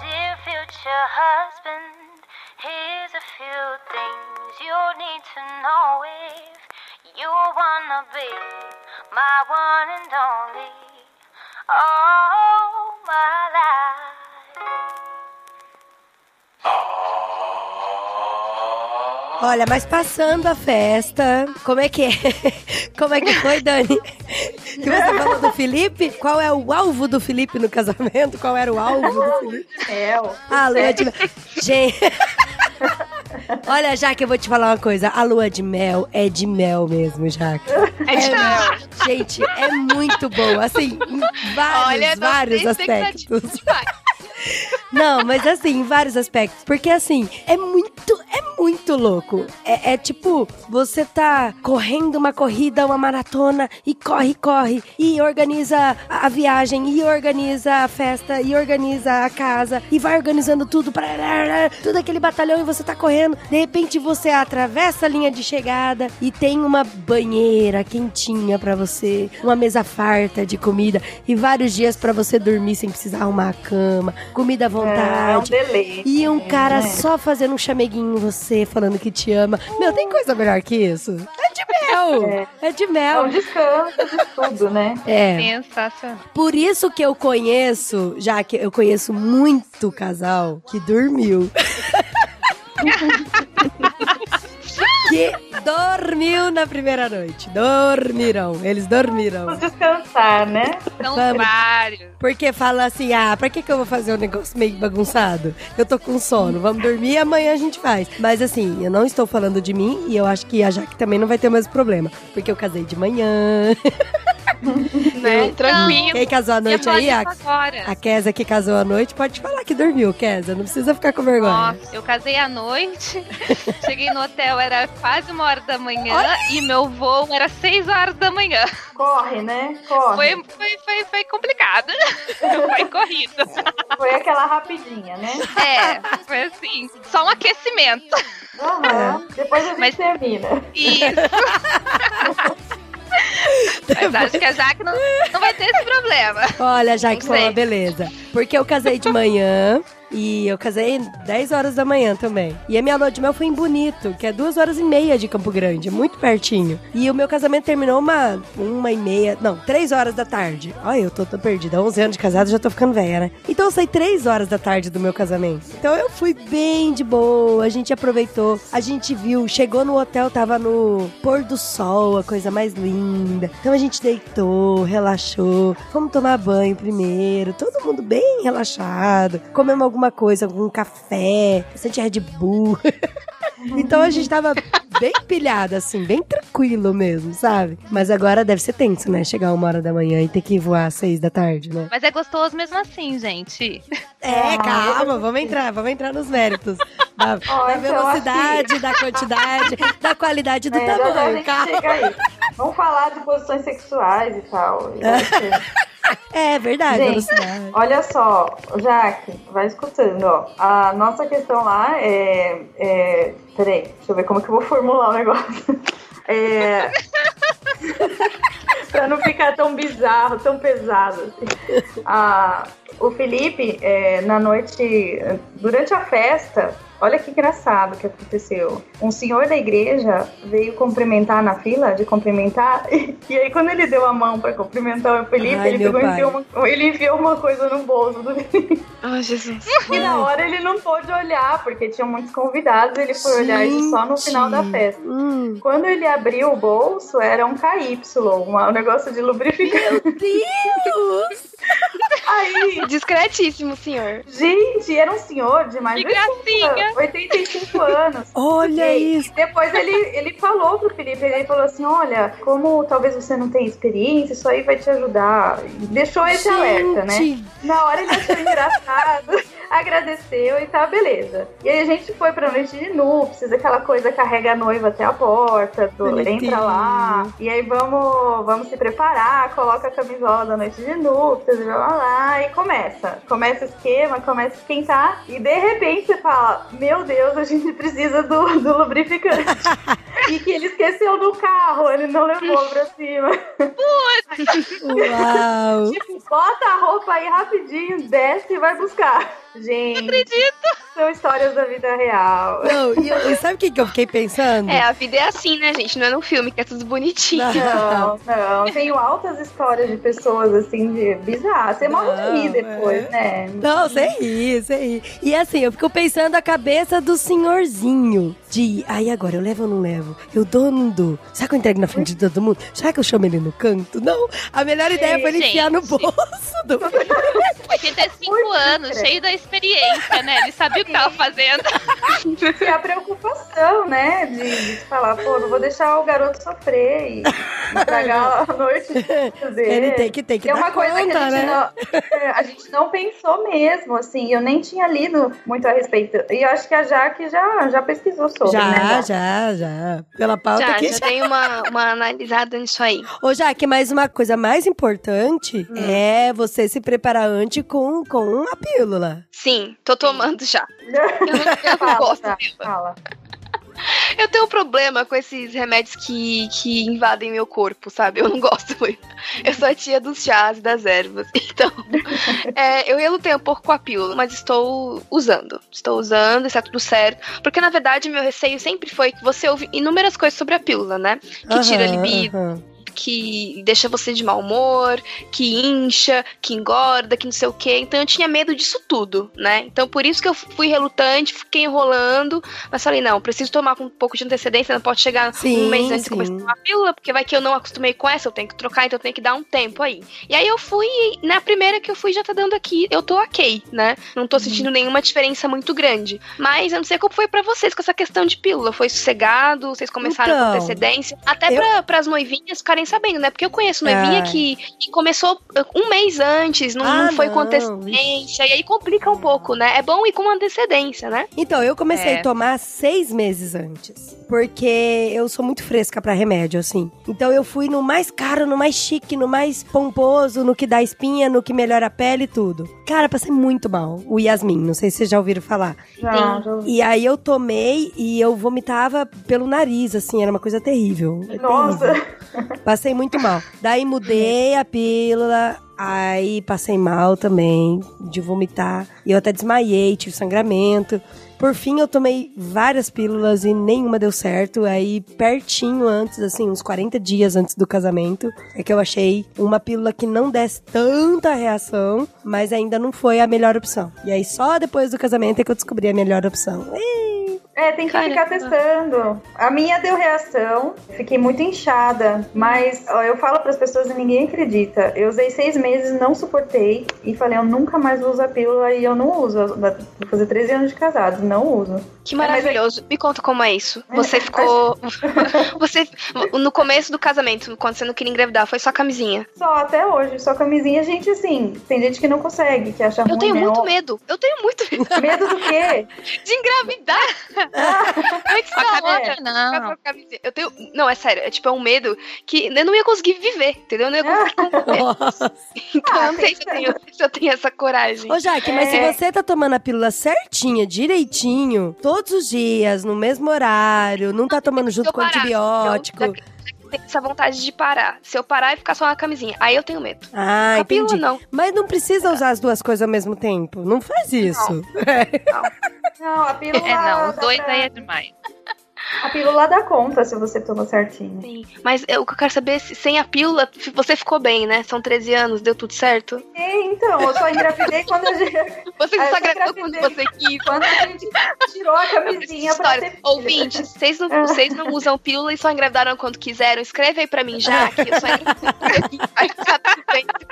Dear future husband, here's a few things you need to know if you wanna be my one and only. Oh, my life. Olha, mas passando a festa, como é que é? (laughs) Como é que foi, Dani? Que você falou do Felipe? Qual é o alvo do Felipe no casamento? Qual era o alvo do Felipe? Mel. A lua de mel. Gente. Olha, Jaque, eu vou te falar uma coisa. A lua de mel é de mel mesmo, Jaque. É de mel. Gente, é muito bom. Assim, em vários, Olha, vários aspectos. Não, mas assim, em vários aspectos. Porque assim, é muito, é muito louco. É, é tipo, você tá correndo uma corrida, uma maratona, e corre, corre, e organiza a, viagem, e organiza a festa, e organiza a casa, e vai organizando tudo para tudo aquele batalhão e você tá correndo. De repente você atravessa a linha de chegada e tem uma banheira quentinha pra você, uma mesa farta de comida e vários dias pra você dormir sem precisar arrumar a cama, comida à É um vontade. deleite. E um cara né? só fazendo um chameguinho em você, falando que te ama. Meu, tem coisa melhor que isso? É de mel! (laughs) É, de É um mel. descanso de tudo, né? É. Sensacional. Por isso que eu conheço, já que eu conheço muito casal que dormiu. (laughs) que dormiu na primeira noite. Dormiram. Eles dormiram. Vamos descansar, né? São Vamos. vários. Porque fala assim, ah, pra que, que eu vou fazer um negócio meio bagunçado? Eu tô com sono, vamos dormir e amanhã a gente faz. Mas assim, eu não estou falando de mim e eu acho que a Jaque também não vai ter o mesmo problema. Porque eu casei de manhã. (laughs) Né? Tranquilo. Quem casou à noite aí, a, agora. a Kesa que casou à noite, pode falar que dormiu, Kesa. Não precisa ficar com vergonha. Nossa, eu casei à noite, (laughs) cheguei no hotel, era quase uma hora da manhã e meu voo era seis horas da manhã. Corre, né? Corre. Foi, foi, foi, foi complicado. (laughs) Foi corrido. Foi aquela rapidinha, né? É, foi assim, só um aquecimento. Aham. Depois a gente Mas- termina. Isso. Mas acho que a Jaque não, não vai ter esse problema. Olha, Jaque, foi uma sei. beleza. Porque eu casei de manhã e eu casei 10 horas da manhã também. E a minha lua de mel foi em Bonito, que é duas horas e meia de Campo Grande, é muito pertinho. E o meu casamento terminou uma, uma e meia, não, três horas da tarde. Olha, eu tô, tô perdida. 11 anos de casado, já tô ficando velha, né? Então eu saí três horas da tarde do meu casamento. Então eu fui bem de boa, a gente aproveitou, a gente viu, chegou no hotel, tava no pôr do sol, a coisa mais linda. Então a gente deitou, relaxou, fomos tomar banho primeiro, todo mundo bem relaxado, comemos alguma coisa, algum café, bastante Red Bull. (laughs) então a gente tava bem pilhada, assim, bem tranquilo mesmo, sabe? Mas agora deve ser tenso, né? Chegar uma hora da manhã e ter que voar às seis da tarde, né? Mas é gostoso mesmo assim, gente. É, calma, vamos entrar, vamos entrar nos méritos. Da, (laughs) da então, velocidade, da quantidade, (laughs) da qualidade do É, tamanho. Calma. chega aí. Vamos falar de posições sexuais e tal. E (laughs) É verdade, Gente. Olha só, Jaque, vai escutando, ó. A nossa questão lá é. é peraí, deixa eu ver como que eu vou formular o negócio. É. (laughs) pra não ficar tão bizarro, tão pesado. Assim. Ah, o Felipe, é, na noite. Durante a festa. Olha que engraçado que aconteceu. Um senhor da igreja veio cumprimentar na fila, de cumprimentar, (laughs) e aí quando ele deu a mão pra cumprimentar o Felipe, Ai, ele meu pegou e enfiou uma, ele enfiou uma coisa no bolso do Felipe. Ai, Jesus. (laughs) E na hora ele não pôde olhar, porque tinha muitos convidados, ele foi olhar isso só no final da Gente. festa. Hum. Quando ele abriu o bolso, era um KY, um negócio de lubrificante. Deus! (laughs) Aí, Discretíssimo, senhor. gente, era um senhor de mais de 80, gracinha. 85 anos. Olha E isso. depois ele, ele falou pro Felipe, ele falou assim, olha, como talvez você não tenha experiência, isso aí vai te ajudar. Deixou esse alerta, né? Gente, Na hora ele achou engraçado, agradeceu e tá, beleza. E aí a gente foi pra noite de núpcias, aquela coisa carrega a noiva até a porta, do, entra lá, e aí vamos, vamos se preparar, coloca a camisola da noite de núpcias, e vai lá, e começa. Começa o esquema, começa a esquentar, e de repente você fala, meu Deus, a gente precisa do, do lubrificante. (laughs) e que ele esqueceu no carro, ele não levou pra cima. uau. Tipo, bota a roupa aí rapidinho, desce e vai buscar. Gente, são histórias da vida real. Não, e, eu- e sabe o que, que eu fiquei pensando? É, a vida é assim, né, gente? Não é no filme, que é tudo bonitinho. Não, não. Tenho altas histórias de pessoas assim, de bizarras. Você morre de rir Não, depois, é. né? Não, sem rir, sem rir. E assim, eu fico pensando a cabeça do senhorzinho. De, aí agora, eu levo ou não levo? Eu dou ou não dou? Será que eu entrego na frente de todo mundo? Será que eu chamo ele no canto? Não, a melhor ideia foi ele gente. enfiar no bolso do... (laughs) 85 Muito anos, cheio da experiência, né? Ele sabia o que tava fazendo. E a preocupação, né? De, de falar, pô, não vou deixar o garoto sofrer e estragar a noite dele. Ele tem que, tem que é dar uma coisa que conta, a gente, né? não, é, a gente não pensou mesmo, assim, eu nem tinha lido muito a respeito. E eu acho que a Jaque já, já pesquisou sobre, Já, né? já, já. Pela pauta Já, aqui, já já. tem uma, uma analisada nisso aí. Ô, Jaque, mas uma coisa mais importante Hum. é você se preparar antes com, com a pílula. Sim, tô tomando já. (laughs) Eu não, eu Fala, gosto fala. Eu tenho um problema com esses remédios que, que invadem meu corpo, sabe? Eu não gosto muito. Eu sou a tia dos chás e das ervas. (laughs) Então, é, eu relutei um pouco com a pílula, mas estou usando. Estou usando, está tudo certo. Porque, na verdade, meu receio sempre foi que você ouve inúmeras coisas sobre a pílula, né? Que tira a Aham, libido, aham. Que deixa você de mau humor, que incha, que engorda, que não sei o quê. Então eu tinha medo disso tudo, né? Então por isso que eu fui relutante, fiquei enrolando, mas falei, não, preciso tomar com um pouco de antecedência, não pode chegar Sim, um mês antes de começar a tomar a pílula, porque vai que eu não acostumei com essa, eu tenho que trocar, então eu tenho que dar um tempo aí. E aí eu fui, na primeira que eu fui já tá dando aqui, eu tô ok, né? Não tô sentindo nenhuma diferença muito grande. Mas eu não sei como foi pra vocês com essa questão de pílula. Foi sossegado? Vocês começaram Então, com antecedência? Até eu- pra, pras noivinhas ficarem sabendo, né? Porque eu conheço noivinha Ah. que, que começou um mês antes, não, Ah, não foi com não, antecedência, e aí complica um pouco, né? É bom ir com antecedência, né? Então, eu comecei É. a tomar seis meses antes. Porque eu sou muito fresca pra remédio, assim. Então eu fui no mais caro, no mais chique, no mais pomposo, no que dá espinha, no que melhora a pele e tudo. Cara, passei muito mal. O Yasmin, não sei se vocês já ouviram falar. Já, já ouvi. E aí eu tomei e eu vomitava pelo nariz, assim, era uma coisa terrível. É Nossa, terrível. (laughs) Passei muito mal. Daí mudei a pílula. Aí passei mal também, de vomitar. E eu até desmaiei, tive sangramento. Por fim, eu tomei várias pílulas e nenhuma deu certo. Aí, pertinho antes, assim, uns 40 dias antes do casamento, é que eu achei uma pílula que não desse tanta reação, mas ainda não foi a melhor opção. E aí, só depois do casamento é que eu descobri a melhor opção. Ih, É, tem que ficar testando. A minha deu reação, fiquei muito inchada, mas ó, eu falo para as pessoas e ninguém acredita. Eu usei seis meses, não suportei e falei, eu nunca mais vou usar pílula e eu não uso. Vou fazer 13 anos de casado, não uso. Que maravilhoso. Me conta como é isso. Você ficou. (laughs) (laughs) você. No começo do casamento, quando você não queria engravidar, foi só camisinha. Só até hoje, só camisinha, gente, assim, tem gente que não consegue, que acha ruim, Eu tenho né? muito Ó, medo. Eu tenho muito medo Medo do quê? (laughs) de engravidar. Como é que tá louca? não. Eu tenho. Não, é sério. É tipo, é um medo que eu não ia conseguir viver, entendeu? Eu não ia conseguir. (laughs) Então, Ah, eu não sei se eu, tenho, (laughs) se eu tenho essa coragem. Ô, Jaque, mas É. se você tá tomando a pílula certinha, direitinho, todos os dias, no mesmo horário, não tá tomando junto com parar, antibiótico. Já tenho essa vontade de parar. Se eu parar e ficar só na camisinha, aí eu tenho medo. Ah, pílula, entendi. não. Mas não precisa usar as duas coisas ao mesmo tempo. Não faz isso. Não, (laughs) a pílula. É, não, os dois pra- aí é demais. A pílula dá conta se você toma certinho. Sim. Mas eu- o que eu quero saber se sem a pílula você ficou bem, né? São 13 anos, deu tudo certo? É, então, eu só engravidei quando a gente, Você Ah, só agradou quando você quis. quando a gente tirou a camisinha pra ter filho. Ouvintes, vocês não, vocês não usam pílula e só engravidaram quando quiseram? Escreve aí pra mim já, que eu só engravidei. (laughs)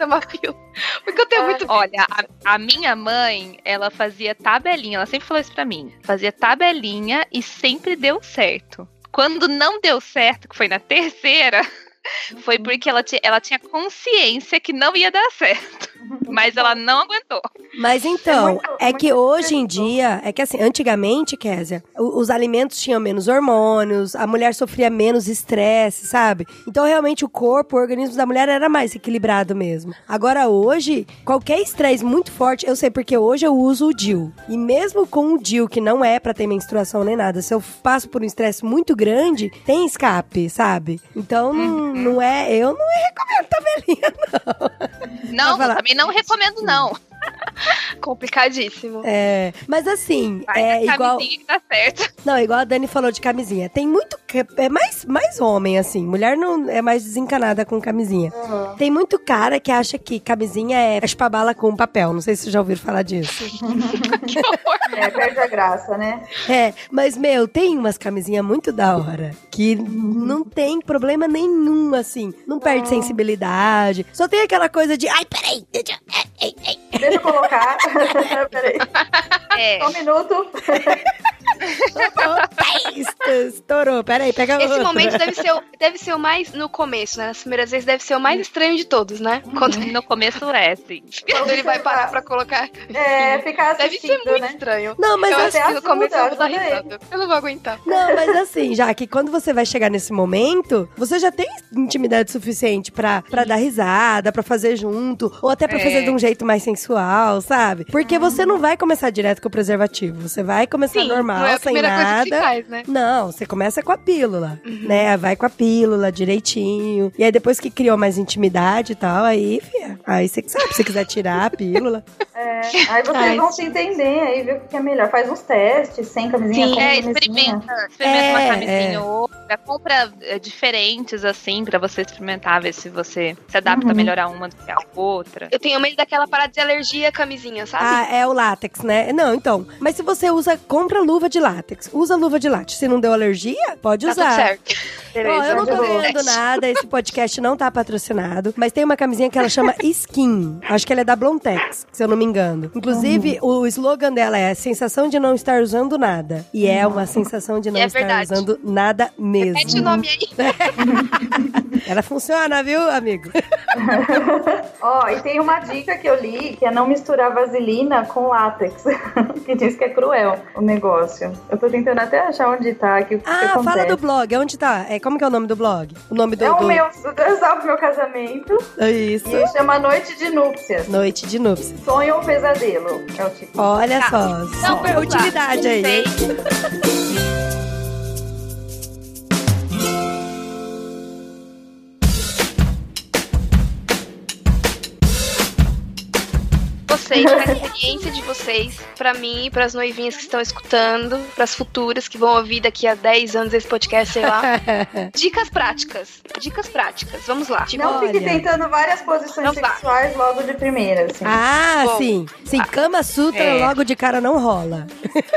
Não quer tomar pílula. Porque eu tenho muito medo. Olha, a, a minha mãe, ela fazia tabelinha, ela sempre falou isso pra mim. Fazia tabelinha e sempre deu certo. Quando não deu certo, que foi na terceira, (laughs) foi porque ela, ela tinha consciência que não ia dar certo. Mas ela não aguentou. Mas É então, muito- é, muito que hoje em dia, é que assim, antigamente, Kézia, o- os alimentos tinham menos hormônios, a mulher sofria menos estresse, sabe? Então, realmente, o corpo, o organismo da mulher era mais equilibrado mesmo. Agora, hoje, qualquer estresse muito forte, eu sei porque hoje eu uso o DIL. E mesmo com o DIL, que não é pra ter menstruação nem nada, se eu passo por um estresse muito grande, tem escape, sabe? Então, não, não é. Eu não recomendo tabelinha, (laughs) Não, falar. também não recomendo, não. (laughs) Complicadíssimo. É, mas assim, Vai é igual. camisinha que tá certo. (laughs) Não, igual a Dani falou de camisinha. Tem muito. que- É mais, mais homem, assim. Mulher não é mais desencanada com camisinha. Uhum. Tem muito cara que acha que camisinha é chupar bala com papel. Não sei se vocês já ouviram falar disso. (laughs) É, perde a graça, né? É, mas, meu, tem umas camisinhas muito da hora. Que não tem problema nenhum, assim. Não perde sensibilidade. Só tem aquela coisa de. Ai, peraí. deixa eu- ai, ai, ai." Deixa eu colocar. (laughs) Peraí, É. só um minuto. Estourou. Peraí, pega Esse momento deve ser, o- deve ser o mais, no começo, né? Nas primeiras vezes deve ser o mais estranho de todos, né? Quando, (laughs) No começo é, sim. quando ele vai parar pra colocar. É, ficar Deve ser muito né? estranho. Não, mas eu assim, no começo eu vou dar risada. Eu não vou aguentar. Não, mas assim, já que quando você vai chegar nesse momento, você já tem intimidade suficiente pra, pra dar risada, pra fazer junto, ou até pra É. fazer de um jeito mais sensual, sabe? Porque você não vai começar direto com o preservativo. Você vai começar normal, não é a sem primeira coisa que se nada. faz, né? Não, você começa com a pílula, né? Vai com a pílula direitinho. E aí depois que criou mais intimidade e tal, aí, fia, aí você que sabe, se você quiser tirar a pílula. (laughs) É, aí vocês Ai, vão se entender, aí ver o que é melhor. Faz uns testes, sem camisinha, Sim, com É, camisinha. experimenta. Experimenta uma É, camisinha é. ou outra. Compra é, diferentes, assim, pra você experimentar, ver se você se adapta Uhum. a melhorar uma do que a outra. Eu tenho medo daquela parada de alergia à camisinha, sabe? Ah, é o látex, né? Não, então. Mas se você usa, compra luva de látex. Usa luva de látex. Se não deu alergia, pode tá usar. tudo certo. Ó, eu não tô ganhando nada, esse podcast não tá patrocinado, mas tem uma camisinha que ela chama Skin. Acho que ela é da Blontex, se eu não me engano. Inclusive, o slogan dela é sensação de não estar usando nada. E é uma sensação de não É estar verdade. usando nada mesmo. Repete o nome aí. (laughs) Ela funciona, viu, amigo? (laughs) Ó, e tem uma dica que eu li, que é não misturar vaselina com látex. (laughs) que diz que é cruel o negócio. Eu tô tentando até achar onde tá aqui o que, que Ah, acontece. fala do blog. Onde tá? É, como que é o nome do blog? O nome do... É o do... meu, (laughs) eu salvo meu casamento Isso. e chama Noite de Núpcias. Noite de núpcias. Sonho ou pesadelo é o título. Olha Tá. só. Não, super utilidade aí. (laughs) vocês, pra (laughs) experiência de vocês, pra mim, pras noivinhas que estão escutando, pras futuras que vão ouvir daqui a 10 anos esse podcast, sei lá. (laughs) Dicas práticas. Dicas práticas. Vamos lá. Tipo, Não fique Olha. tentando várias posições Não vá. sexuais logo de primeira, assim. Ah, Bom. sim. Sim, Kama Sutra É. logo de cara não rola.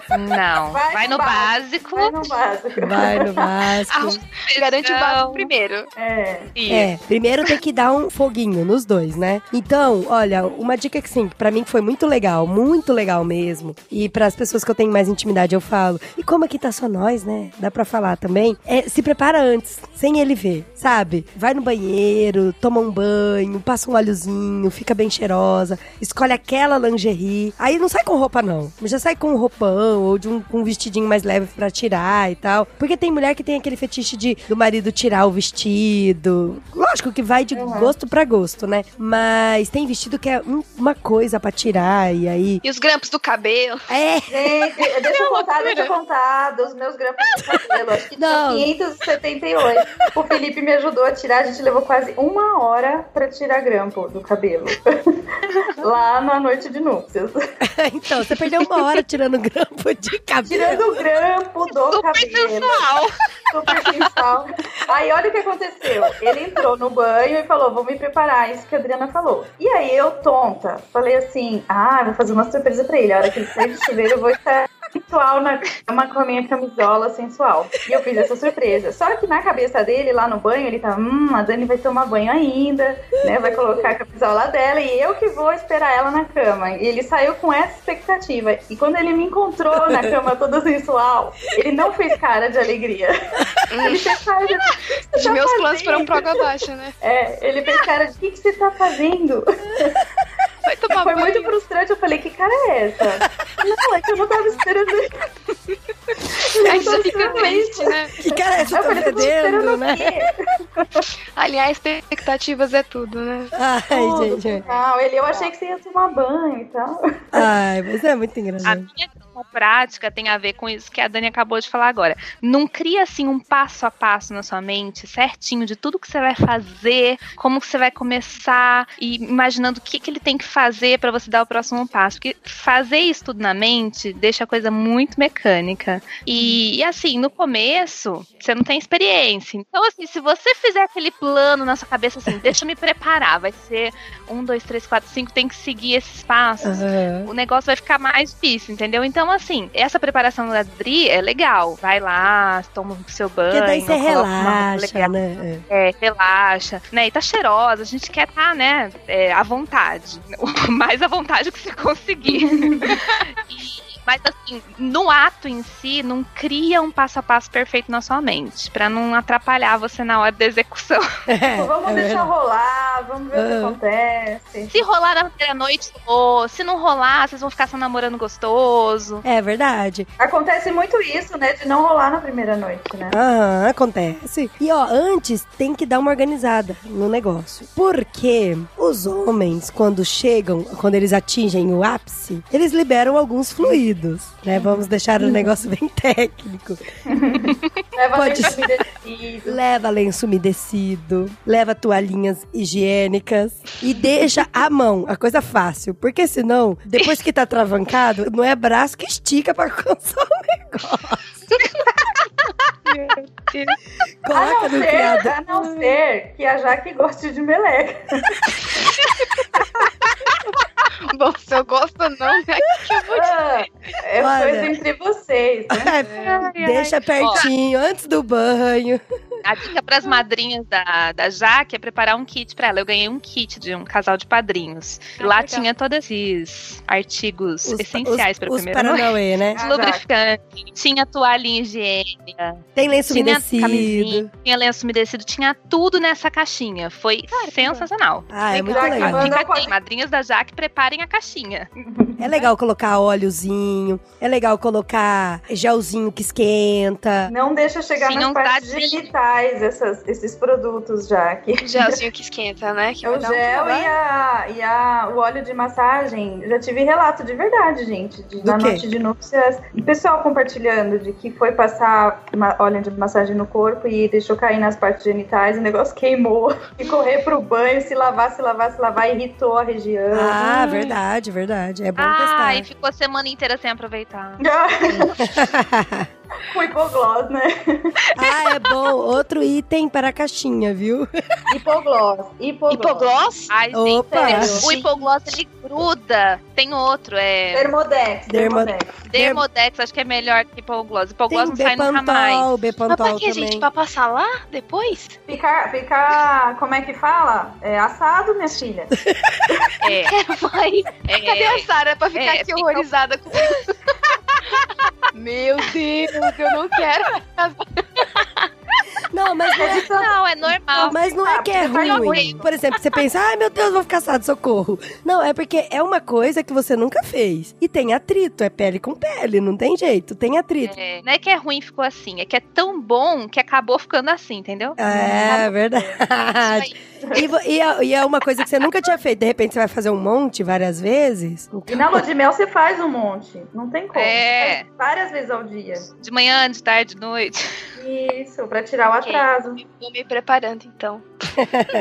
Não. Vai Vai, no no básico. Vai no básico. Vai no básico. arroz, garante o básico primeiro. É. Isso. É, primeiro tem que dar um foguinho nos dois, né? Então, olha, uma dica que sim, pra mim foi muito legal, muito legal mesmo. E pras pessoas que eu tenho mais intimidade eu falo. E como aqui tá só nós, né? Dá pra falar também. É, se prepara antes, sem ele ver, sabe? Vai no banheiro, toma um banho, passa um óleozinho, fica bem cheirosa, escolhe aquela lingerie. Aí não sai com roupa não, já sai com um roupão ou de um, com um vestidinho mais leve pra tirar e tal. Porque tem mulher que tem aquele fetiche de do marido tirar o vestido. Lógico que vai de gosto pra gosto, né? Mas tem vestido que é um- uma coisa pra tirar e aí. E os grampos do cabelo. É, Gente, deixa eu contar, deixa eu contar dos meus grampos de cabelo. Acho que Não. tinha 578. O Felipe me ajudou a tirar, a gente levou quase uma hora pra tirar grampo do cabelo. (laughs) Lá na noite de núpcias. (laughs) então, você perdeu uma hora tirando grampo de cabelo. Tirando grampo do Super cabelo. sensual. Super sensual. Aí olha o que aconteceu. Ele entrou no banho e falou: Vou me preparar, isso que a Adriana falou. E aí eu, tonta, falei assim: Ah, vou fazer uma surpresa pra ele. A hora que ele sair do chuveiro, eu vou estar sensual na cama com a minha camisola sensual. E eu fiz essa surpresa. Só que na cabeça dele, lá no banho, ele tava: Hum, a Dani vai tomar banho ainda, né? Vai colocar a camisola dela e eu que vou esperar ela na cama. E ele saiu com essa expectativa. E quando ele me encontrou na cama toda sensual, ele não fez cara de alegria. (laughs) Ele fez cara de. "O que você Os tá meus planos foram fazendo?" pra água abaixo, né? É, ele fez cara de o que, que você tá fazendo? (laughs) Vai tomar Foi banho. muito frustrante. Eu falei, que cara é essa? (laughs) Não, é que eu não tava esperando isso. (laughs) Aí você fica triste, né? Que cara é essa? Eu Tá falei, esperando né? (laughs) Alinhar expectativas é tudo, né? Ai, Tudo, gente. Não, ele, eu achei que você ia tomar banho e tal. Ai, mas é muito A engraçado. minha prática tem a ver com isso que a Dani acabou de falar agora. Não cria assim um passo a passo na sua mente, certinho, de tudo que você vai fazer, como que você vai começar e imaginando o que, que ele tem que fazer para você dar o próximo passo. Porque fazer isso tudo na mente deixa a coisa muito mecânica. E, e, assim, no começo, você não tem experiência. Então, assim, se você fizer aquele plano na sua cabeça assim, deixa eu me preparar, vai ser um, dois, três, quatro, cinco, tem que seguir esses passos Aham. o negócio vai ficar mais difícil, entendeu? Então, assim, essa preparação da Dri é legal. Vai lá, toma o seu banho. Porque daí você relaxa, né? É, relaxa, né? E tá cheirosa, a gente quer estar, né, é, à vontade. (laughs) O mais à vontade que você conseguir. (laughs) E- mas assim, no ato em si, não cria um passo a passo perfeito na sua mente, Pra não atrapalhar você na hora da execução. (laughs) É, vamos é deixar verdade. rolar, vamos ver o que Ah. acontece. Se rolar na primeira noite, ou se não rolar, vocês vão ficar só namorando gostoso. É verdade. Acontece muito isso, né? De não rolar na primeira noite, né? Aham, acontece. E ó, antes tem que dar uma organizada no negócio. Porque os homens, quando chegam, quando eles atingem o ápice, eles liberam alguns fluidos, né? Vamos deixar o negócio bem (laughs) técnico. Leva Pode lenço umedecido. Leva lenço umedecido, leva toalhinhas higiênicas e deixa a mão, a coisa fácil. Porque senão, depois que tá travancado, não é braço que estica pra alcançar o negócio. A Coloca não, no ser, a não ser que a Jaque goste de meleca. (laughs) (laughs) Bom, se eu gosto ou não, né? Que eu vou Ah, é coisa entre vocês, né? É, deixa pertinho, antes do banho. A dica para as madrinhas da, da Jaque é preparar um kit para ela. Eu ganhei um kit de um casal de padrinhos. Ah, Lá legal. tinha todos esses artigos Os, essenciais para o primeiro. Paranauê, né? Ah, Lubrificante, tinha toalhinha higiênica, Tem lenço tinha umedecido. camisinha, tinha lenço umedecido, tinha tudo nessa caixinha. Foi sensacional. Ah, é muito Legal, legal. Manda Dica pode- aqui, madrinhas da Jaque, preparem a caixinha. É legal colocar óleozinho, é legal colocar gelzinho que esquenta. Não deixa chegar nas um partes tadinho. genitais faz essas, esses produtos já. Que gelzinho que esquenta, né? Que é o um gel trabalho. e, a, e a, o óleo de massagem. Já tive relato de verdade, gente. De, na quê? noite de núpcias. E pessoal compartilhando de que foi passar ma- óleo de massagem no corpo e deixou cair nas partes genitais. O negócio queimou. E correr pro banho, se lavar, se lavar, se lavar. Irritou a região. Ah, verdade, verdade. É bom Ah, e testar. ficou a semana inteira sem aproveitar. (laughs) (laughs) Com hipoglós, né? ah, é bom. Outro item para a caixinha, viu? Hipoglós. Hipoglós. Hipogloss? Ai, gente, Opa! sério, o hipogloss ele gruda. Tem outro, é Dermodex. Dermo- Dermodex. Dermodex, acho que é melhor que hipogloss. Hipogloss não sai nunca mais. Bepantol, Mas pra quê, também. gente? Pra passar lá depois? Ficar, ficar, como é que fala? É, assado, minha filha. É, (laughs) Vai. Cadê é, a Sara pra ficar é, aqui fica- horrorizada comigo? Meu Deus, eu não quero. Não, mas não é, (laughs) não, é normal. mas não é que é ruim. Por exemplo, você pensa, ai meu Deus, vou ficar assado, socorro. Não, é porque é uma coisa que você nunca fez. E tem atrito, é pele com pele, não tem jeito, tem atrito. É, não é que é ruim ficou assim, é que é tão bom que acabou ficando assim, entendeu? É, verdade. E, e é, e é uma coisa que você nunca tinha feito. De repente você vai fazer um monte várias vezes. E na lua de mel você faz um monte. Não tem como. É. Você faz várias vezes ao dia. De manhã, de tarde, de noite. Isso, pra tirar o atraso. Vou me preparando, então.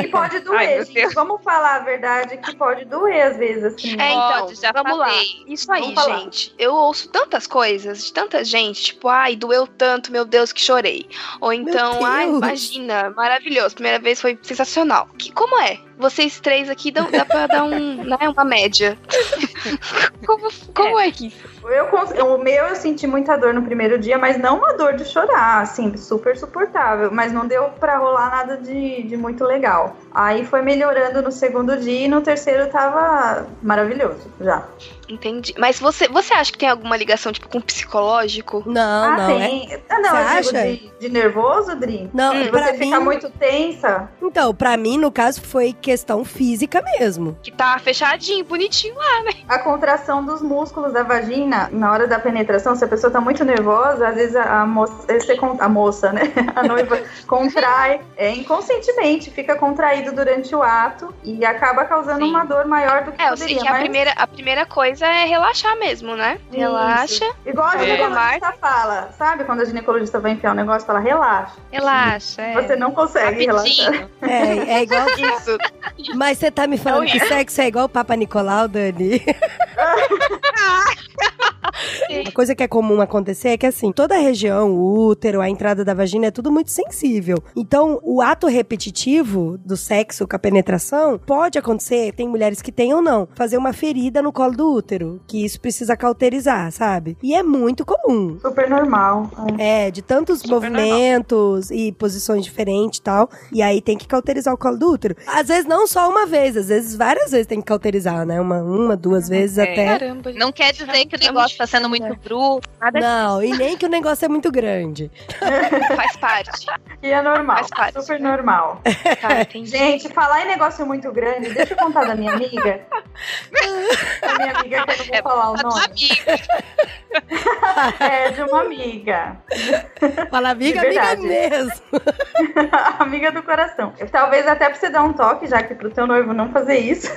E pode (laughs) doer, Ai, gente. Deus. Vamos falar a verdade que pode doer às vezes, assim. É, então, Pode, já vamos falei. lá. Isso aí, Vamos falar. gente. Eu ouço tantas coisas de tanta gente, tipo, ai, doeu tanto, meu Deus, que chorei. Ou então, ai, imagina, maravilhoso. Primeira vez foi sensacional. Que como é? Vocês três aqui dão, dá pra dar um, (laughs) né, uma média. como como é que Eu, o meu eu senti muita dor no primeiro dia, mas não uma dor de chorar, assim, super suportável. Mas não deu pra rolar nada de, de muito legal. Aí foi melhorando no segundo dia e no terceiro tava maravilhoso já. Entendi. Mas você, você acha que tem alguma ligação, tipo, com psicológico? Não, ah, não. É... tem. Ah, não, Você acha? de, de nervoso, Dri? Não, Hum, De pra você mim. ficar muito tensa. Então, pra mim, no caso, foi questão física mesmo. Que tá fechadinho, bonitinho lá. A contração dos músculos da vagina na hora da penetração, se a pessoa tá muito nervosa, às vezes a, a moça, você con- a moça, né? (laughs) A noiva contrai é, inconscientemente, fica contraído durante o ato e acaba causando Sim. uma dor maior do que É, eu sei poderia. que a mas- primeira, a primeira coisa é relaxar mesmo, né? Isso. Relaxa. Igual a É. ginecologista fala, sabe? Quando a ginecologista vai enfiar um negócio, fala, relaxa. Relaxa, é. Você não consegue relaxar. Rapidinho. É, é igual. Isso. Mas você tá me falando É que sexo é igual o Papa Nicolau, Dani? (laughs) (laughs) Uma coisa que é comum acontecer é que, assim, toda a região, o útero, a entrada da vagina, é tudo muito sensível. Então, o ato repetitivo do sexo com a penetração pode acontecer, tem mulheres que têm ou não, fazer uma ferida no colo do útero, que isso precisa cauterizar, sabe? E é muito comum. Super normal. É, de tantos Super movimentos e posições diferentes e tal. E aí tem que cauterizar o colo do útero. Às vezes não só uma vez, às vezes várias vezes tem que cauterizar, né? Uma, uma duas vezes É. até. Caramba. Não quer dizer que o negócio tá sendo muito bruto, nada Não, e nem que o negócio é muito grande. (laughs) Faz parte. E é normal. Faz parte. Super normal. Tá. (laughs) Gente, falar em negócio muito grande, deixa eu contar da minha amiga. (laughs) da minha amiga que eu não vou É, falar o disso. nome. Amiga, É de uma amiga. Fala, amiga, amiga verdade. mesmo. amiga do coração. Talvez até pra você dar um toque, já que pro teu noivo não fazer isso.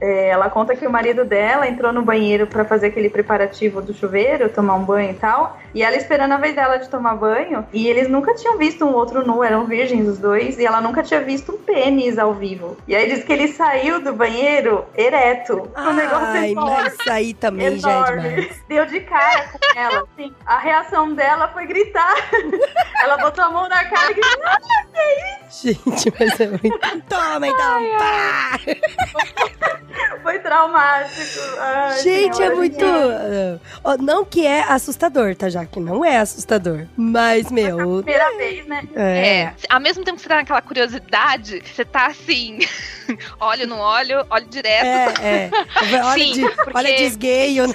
É, ela conta que o marido dela entrou no banheiro pra fazer aquele preparativo do chuveiro, tomar um banho e tal. E ela esperando a vez dela de tomar banho. E eles nunca tinham visto um outro nu, eram virgens os dois. E ela nunca tinha visto um pênis ao vivo. E aí diz que ele saiu do banheiro ereto. um negócio Ai, enorme. mas isso aí também já é enorme. demais. Deu de cara com ela. assim. A reação dela foi gritar. (laughs) ela botou a mão na cara e gritou. Gente, mas é muito. Toma então! pá! (laughs) (laughs) Foi traumático. Ai, Gente, é senhora, muito. gente. Ó, Não que é assustador, tá? Já que não é assustador. Mas, meu. Primeira vez, né? É. é. Ao mesmo tempo que você tá naquela curiosidade, você tá assim, (laughs) olho no olho, olho direto. É, é. Olha, (laughs) Sim, de, porque- olha de esgueio, né?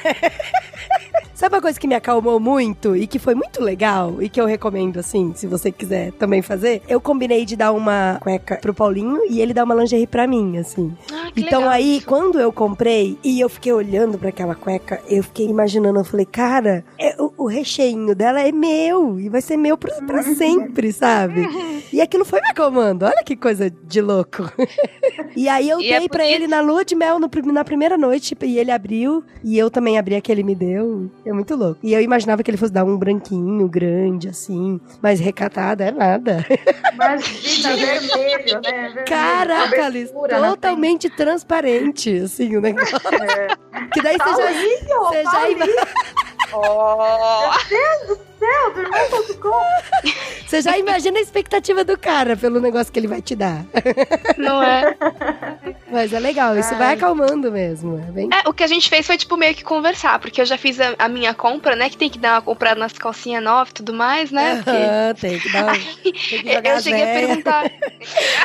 Sabe uma coisa que me acalmou muito e que foi muito legal e que eu recomendo, assim, se você quiser também fazer? Eu combinei de dar uma cueca pro Paulinho e ele dar uma lingerie pra mim, assim. Ah, que Então legal aí, isso. Quando eu comprei e eu fiquei olhando pra aquela cueca, eu fiquei imaginando, eu falei, cara, é, o, o recheinho dela é meu e vai ser meu pra, pra sempre, sabe? E aquilo foi me acalmando. Olha que coisa de louco. (laughs) e aí eu E é dei por pra ele na lua de mel no na primeira noite e ele abriu e eu também abri a que ele me deu. É muito louco. E eu imaginava que ele fosse dar um branquinho grande assim, mas recatado é nada. Imagina, vermelho, né? Vermelho, Caraca, Liz, na totalmente transparente, assim, o negócio. É. Que daí você já, Paulinho, você já Paulinho, ima- Oh, céu, do irmão.com. você já imagina a expectativa do cara pelo negócio que ele vai te dar. não é? Mas é legal, isso vai Ai. acalmando mesmo. É bem... É, o que a gente fez foi, tipo, meio que conversar, porque eu já fiz a, a minha compra, né? Que tem que dar uma comprada nas calcinhas novas e tudo mais, né? Porque tem que dar um- (laughs) tem que jogar eu cheguei a perguntar.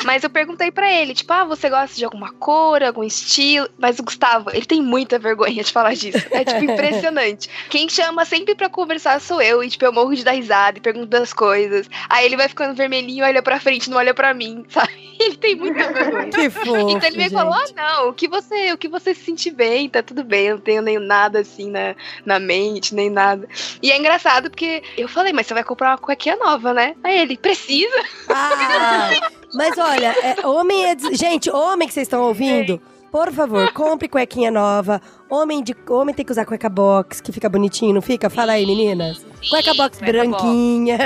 Mas eu perguntei pra ele, tipo, ah, você gosta de alguma cor, algum estilo? Mas o Gustavo, ele tem muita vergonha de falar disso. É, tipo, (laughs) impressionante. Quem chama sempre pra conversar sou eu. E, tipo, eu morro de dar risada e pergunto das coisas. Aí ele vai ficando vermelhinho, olha pra frente, não olha pra mim, (laughs) sabe? Ele tem muita (laughs) vergonha. Que fofo, Então ele me falou: ah, não, o que você, o que você se sentir bem, tá tudo bem, eu não tenho nem nada assim na, na mente, nem nada. E é engraçado porque eu falei, mas você vai comprar uma cuequinha nova, né? Aí ele, precisa? Ah, mas olha, é, homem é. Gente, homem que vocês estão ouvindo, por favor, compre cuequinha nova. Homem, de, homem tem que usar cueca box, que fica bonitinho, não fica? Fala aí, meninas. Cueca box cueca branquinha.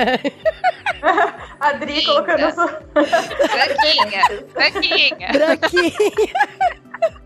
(laughs) A Dri colocando a sua. Branquinha, branquinha. branquinha.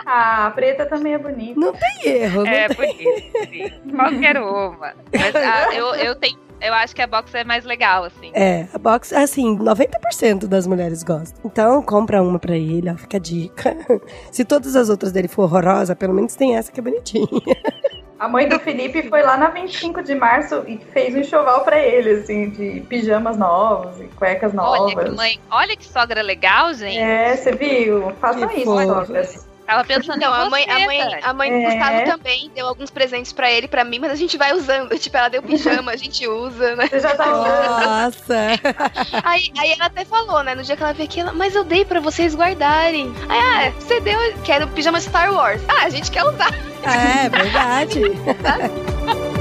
Ah, a preta também é bonita. Não tem erro. não É tem- bonito, sim. Qualquer uma. Mas ah, eu, eu tenho. Eu acho que a box é mais legal, assim. É, a box, assim, 90% das mulheres gostam. Então, compra uma pra ele, ó, fica a dica. (laughs) Se todas as outras dele for horrorosa, pelo menos tem essa que é bonitinha. (laughs) A mãe do Felipe foi lá na 25 de março e fez um enxoval pra ele, assim, de pijamas novos e cuecas Olha novas. que mãe, olha que sogra legal, gente. É, você viu? Façam Que isso, sogras. Tava pensando Não, em a mãe, a mãe, a mãe do É. Gustavo também deu alguns presentes pra ele, pra mim, mas a gente vai usando. (laughs) Tipo, ela deu pijama, a gente usa, né? Você já tá. Nossa! (laughs) Aí, aí ela até falou, né? No dia que ela veio aqui, ela, mas eu dei pra vocês guardarem. Aí, ah, você deu, quero pijama Star Wars. Ah, a gente quer usar. É, verdade. (laughs)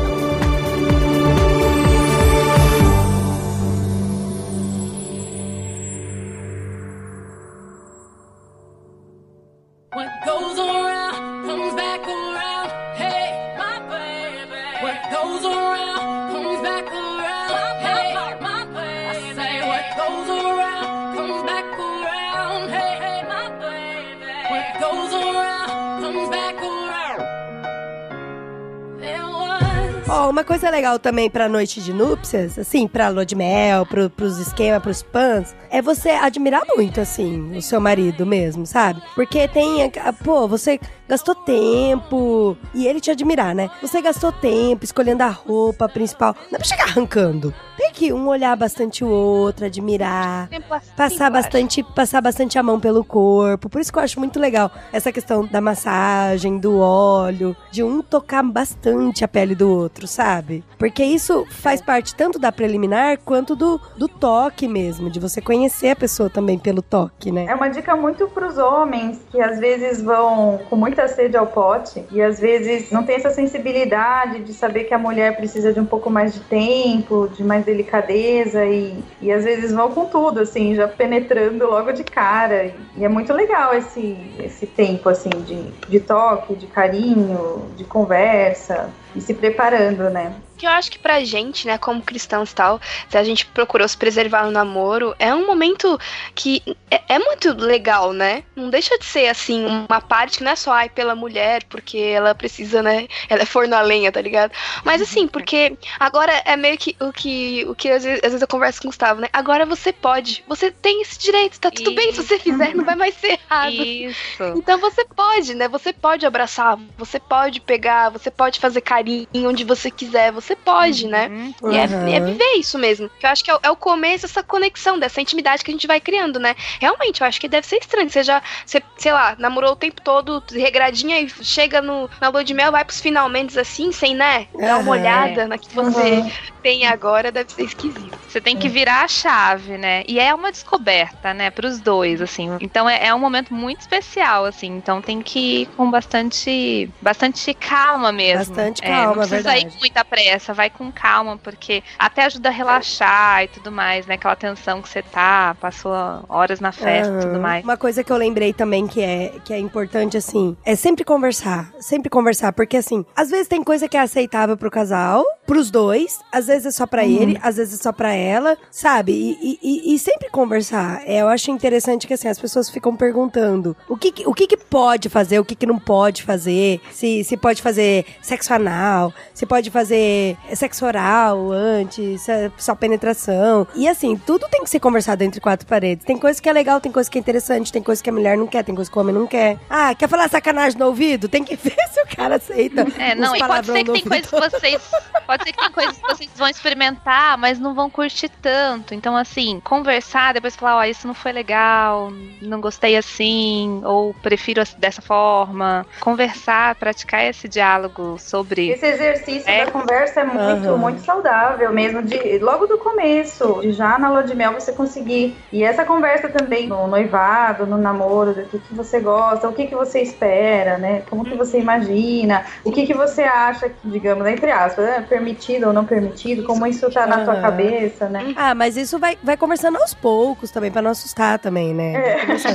uma coisa legal também pra noite de núpcias, assim, pra lua de mel, pro, pros esquemas, pros pans, é você admirar muito, assim, o seu marido mesmo, sabe? Porque tem, a- pô, você gastou tempo, e ele te admirar, né? Você gastou tempo escolhendo a roupa principal, não é pra chegar arrancando. Tem que um olhar bastante o outro, admirar, assim, passar bastante, passar bastante a mão pelo corpo. Por isso que eu acho muito legal essa questão da massagem, do óleo, de um tocar bastante a pele do outro, sabe? Porque isso faz parte tanto da preliminar quanto do, do toque mesmo, de você conhecer a pessoa também pelo toque, né? É uma dica muito pros homens que às vezes vão com muita sede ao pote e às vezes não tem essa sensibilidade de saber que a mulher precisa de um pouco mais de tempo, de mais delicadeza e, e às vezes vão com tudo, assim, já penetrando logo de cara. E é muito legal esse, esse tempo, assim, de, de toque, de carinho, de conversa e se preparando, né? que eu acho que pra gente, né, como cristãos e tal, se a gente procurou se preservar no namoro, é um momento que é, é muito legal, né? Não deixa de ser, assim, uma parte que não é só, ai, pela mulher, porque ela precisa, né, ela é forno a lenha, tá ligado? Mas assim, porque agora é meio que o que, o que às vezes, às vezes eu converso com o Gustavo, né? Agora você pode, você tem esse direito, tá tudo bem se você fizer, não vai mais ser errado. Isso. Então você pode, né? Você pode abraçar, você pode pegar, você pode fazer carinho onde você quiser, você pode, né? Uhum. E é, Uhum. é viver isso mesmo. Eu acho que é, o- é o começo dessa conexão, dessa intimidade que a gente vai criando, né? Realmente, eu acho que deve ser estranho. Você já, você, sei lá, namorou o tempo todo, regradinha, e chega no, na lua de mel, vai pros finalmente assim, sem, né? Dar uma Aham. olhada na que você Uhum. tem agora, deve ser esquisito. Você tem que virar a chave, né? E é uma descoberta, né, pros dois, assim. Então é, é um momento muito especial, assim. Então tem que ir com bastante, bastante calma mesmo. Bastante É, calma, não precisa verdade. ir com muita pressa, vai com calma, porque até ajuda a relaxar e tudo mais, né? Aquela tensão que você tá, passou horas na festa e tudo mais. Uma coisa que eu lembrei também que é, que é importante, assim, é sempre conversar. Sempre conversar. Porque, assim, às vezes tem coisa que é aceitável pro casal, pros dois, às vezes é só pra ele, às vezes é só pra ela, sabe? E, e- e- sempre conversar. É, eu acho interessante que, assim, as pessoas ficam perguntando o que, o que, que pode fazer, o que, que não pode fazer, se, se pode fazer sexo anal, se pode fazer sexo oral antes, é só penetração. E assim, tudo tem que ser conversado entre quatro paredes. Tem coisa que é legal, tem coisa que é interessante, tem coisa que a mulher não quer, tem coisa que o homem não quer. Ah, quer falar sacanagem no ouvido? Tem que (laughs) ver se o cara aceita. (laughs) É, não, e pode ser que tem coisas que vocês. Pode ser que tem coisas que vocês vão experimentar, mas não vão curtir tanto. Então, assim, conversar, depois falar, ó, isso não foi legal, não gostei assim, ou prefiro dessa forma. Conversar, praticar esse diálogo sobre. Esse exercício É. da conversa é muito, Aham. muito saudável mesmo, de logo do começo, de já na lua de mel você conseguir. E essa conversa também no noivado, no namoro, do que, que você gosta, o que, que você espera, né? Como que você imagina, o que, que você acha que, digamos, entre aspas, é permitido ou não permitido, como isso tá na tua cabeça, né? Ah, mas isso vai, vai conversando aos poucos também, pra não assustar também, né?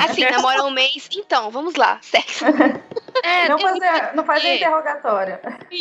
Assim, namora um mês, então, vamos lá, sexo. (laughs) É, Não, fazer, não fazer porque- interrogatório.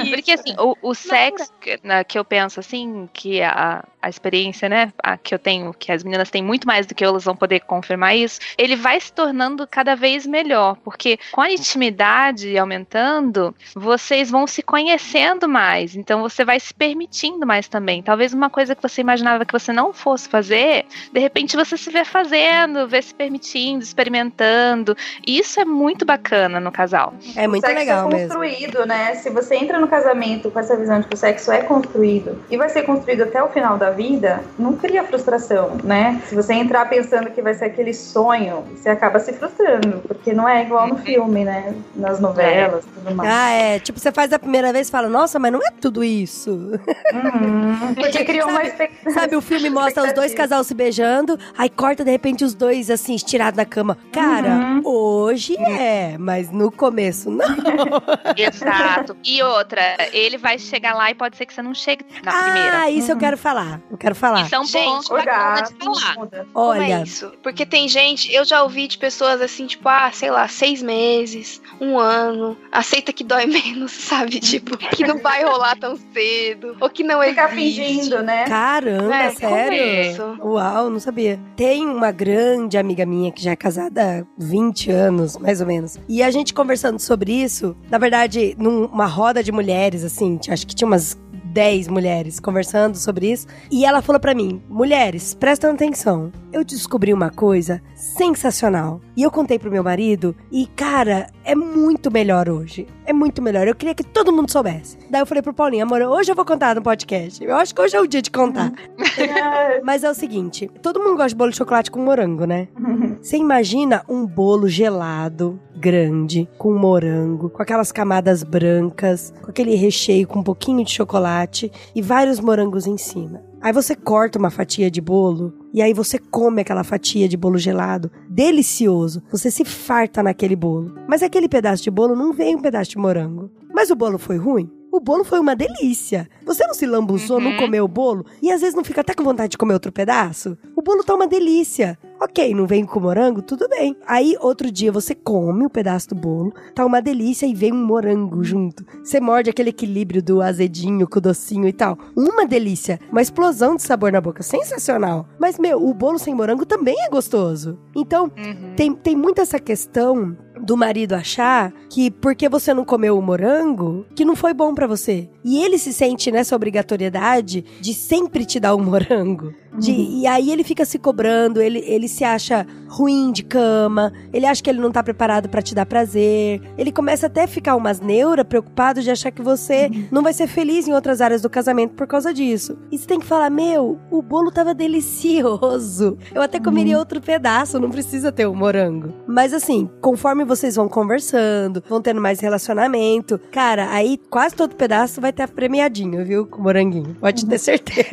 Porque assim, o, o sexo que, na- que eu penso assim, que a, a experiência, né, a que eu tenho, que as meninas têm muito mais do que eu, elas vão poder confirmar isso, ele vai se tornando cada vez melhor, porque com a intimidade aumentando, vocês vão se conhecendo mais, então você vai se permitindo mais também. Talvez uma coisa que você imaginava que você não fosse fazer, de repente você se vê fazendo, vê se permitindo, experimentando. E isso é muito bacana no casal. É muito o sexo legal é mesmo. construído, né? Se você entra no casamento com essa visão de que o sexo é construído e vai ser construído até o final da vida, não cria frustração, né? Se você entrar pensando que vai ser aquele sonho, você acaba se frustrando, porque não é igual no filme, né? Nas novelas e tudo mais. Ah, é. Tipo, você faz a primeira vez e fala, nossa, mas não é tudo isso. Uhum. (laughs) Porque criou uma expectativa. Sabe, o filme mostra os dois casal se beijando, aí corta de repente os dois assim, estirados na cama. Cara, Uhum. hoje é, mas no começo não. (laughs) Exato. E outra, ele vai chegar lá e pode ser que você não chegue na primeira. Ah, isso eu quero falar. Eu quero falar. Isso é um Gente, ponto bacana de falar. é Olha, isso? Porque tem gente, eu já ouvi de pessoas assim, tipo, ah, sei lá, seis meses, um ano, aceita que dói (laughs) menos, sabe? Tipo, que não vai rolar tão cedo, ou que não Ficar existe. fingindo, né? caramba, É, como sério? é isso? Uau, não sabia. Tem uma grande amiga minha que já é casada há 20 anos, mais ou menos. E a gente conversando sobre isso, na verdade, numa roda de mulheres, assim, acho que tinha umas 10 mulheres conversando sobre isso. E ela falou pra mim: mulheres, prestam atenção. Eu descobri uma coisa sensacional. E eu contei pro meu marido, e cara, é muito melhor hoje. É muito melhor. Eu queria que todo mundo soubesse. Daí eu falei pro Paulinho, amor, hoje eu vou contar no podcast. Eu acho que hoje é o dia de contar. (laughs) Mas é o seguinte, todo mundo gosta de bolo de chocolate com morango, né? (laughs) Você imagina um bolo gelado, grande, com morango, com aquelas camadas brancas, com aquele recheio com um pouquinho de chocolate e vários morangos em cima. Aí você corta uma fatia de bolo e aí você come aquela fatia de bolo gelado, delicioso. Você se farta naquele bolo. Mas aquele pedaço de bolo não vem um pedaço de morango. Mas o bolo foi ruim? O bolo foi uma delícia. Você não se lambuzou, não Uhum. comeu o bolo e às vezes não fica até com vontade de comer outro pedaço? O bolo tá uma delícia. Ok, não vem com morango? Tudo bem. Aí, outro dia, você come o pedaço do bolo, tá uma delícia e vem um morango junto. Você morde aquele equilíbrio do azedinho com o docinho e tal. Uma delícia. Uma explosão de sabor na boca. Sensacional. Mas, meu, o bolo sem morango também é gostoso. Então, Uhum. tem, tem muito essa questão do marido achar que porque você não comeu o morango, que não foi bom pra você. E ele se sente nessa obrigatoriedade de sempre te dar um morango. De- E aí ele fica se cobrando, ele, ele se acha ruim de cama, ele acha que ele não tá preparado pra te dar prazer. Ele começa até a ficar umas neura, preocupado de achar que você não vai ser feliz em outras áreas do casamento por causa disso. E você tem que falar: meu, o bolo tava delicioso. Eu até comeria outro pedaço, não precisa ter o morango. Mas assim, conforme você vocês vão conversando, vão tendo mais relacionamento. Cara, aí quase todo pedaço vai ter premiadinho, viu? Com moranguinho. Pode ter certeza.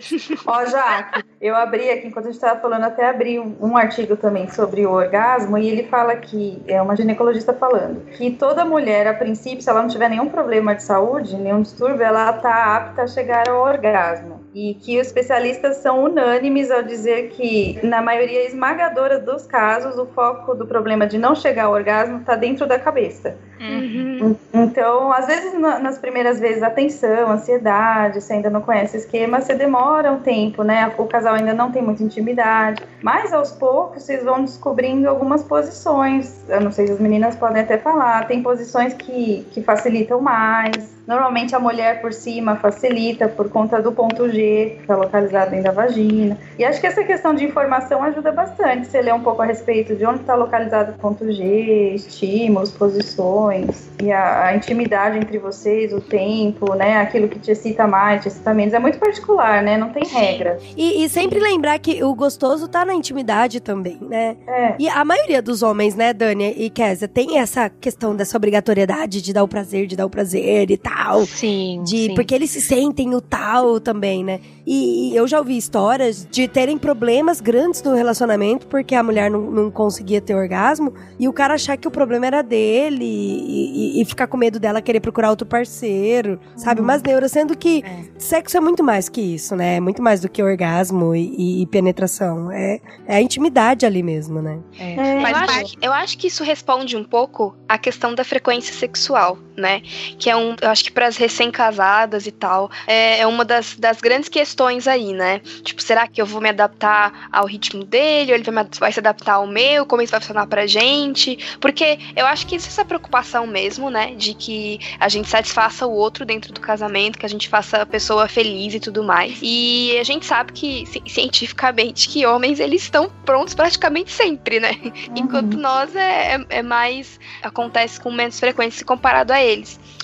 (laughs) Ó, Jaque, eu abri aqui, enquanto a gente tava falando, até abri um, um artigo também sobre o orgasmo, e ele fala que, é uma ginecologista falando, que toda mulher, a princípio, se ela não tiver nenhum problema de saúde, nenhum distúrbio, ela tá apta a chegar ao orgasmo. E que os especialistas são unânimes ao dizer que, na maioria esmagadora dos casos, o foco do problema de não chegar ao orgasmo está dentro da cabeça. Uhum. Então, às vezes, na- nas primeiras vezes, a tensão, a ansiedade, você ainda não conhece o esquema, você demora um tempo, né? O casal ainda não tem muita intimidade. Mas, aos poucos, vocês vão descobrindo algumas posições. Eu não sei se as meninas podem até falar. Tem posições que, que facilitam mais. Normalmente, a mulher por cima facilita por conta do ponto G, que está localizado dentro da vagina. E acho que essa questão de informação ajuda bastante. Você lê um pouco a respeito de onde está localizado o ponto G, estímulos, posições, e a, a intimidade entre vocês, o tempo, né? Aquilo que te excita mais, te excita menos. É muito particular, né? Não tem regra. E, e sempre lembrar que o gostoso tá na intimidade também, né? É. E a maioria dos homens, né, Dani e Kézia, tem essa questão dessa obrigatoriedade de dar o prazer, de dar o prazer e tal. Sim. De, sim. Porque eles se sentem o tal também, né? E, e eu já ouvi histórias de terem problemas grandes no relacionamento porque a mulher não, não conseguia ter orgasmo e o cara achar que o problema era dele e, e- e ficar com medo dela querer procurar outro parceiro, sabe? Umas neuras, sendo que sexo é muito mais que isso, né? É muito mais do que orgasmo e, e penetração. É, é a intimidade ali mesmo, né? É, eu, Faz acho, parte. que- eu acho que isso responde um pouco à questão da frequência sexual, né? Que é um, eu acho que para as recém-casadas e tal, é, é uma das, das grandes questões aí, né? Tipo, será que eu vou me adaptar ao ritmo dele, ou ele vai, me vai se adaptar ao meu, como isso vai funcionar pra gente? Porque eu acho que existe essa preocupação mesmo, né? De que a gente satisfaça o outro dentro do casamento, que a gente faça a pessoa feliz e tudo mais. E a gente sabe que, ci- cientificamente, que homens, eles estão prontos praticamente sempre, né? Enquanto nós é, é- é mais. acontece com menos frequência se comparado a eles.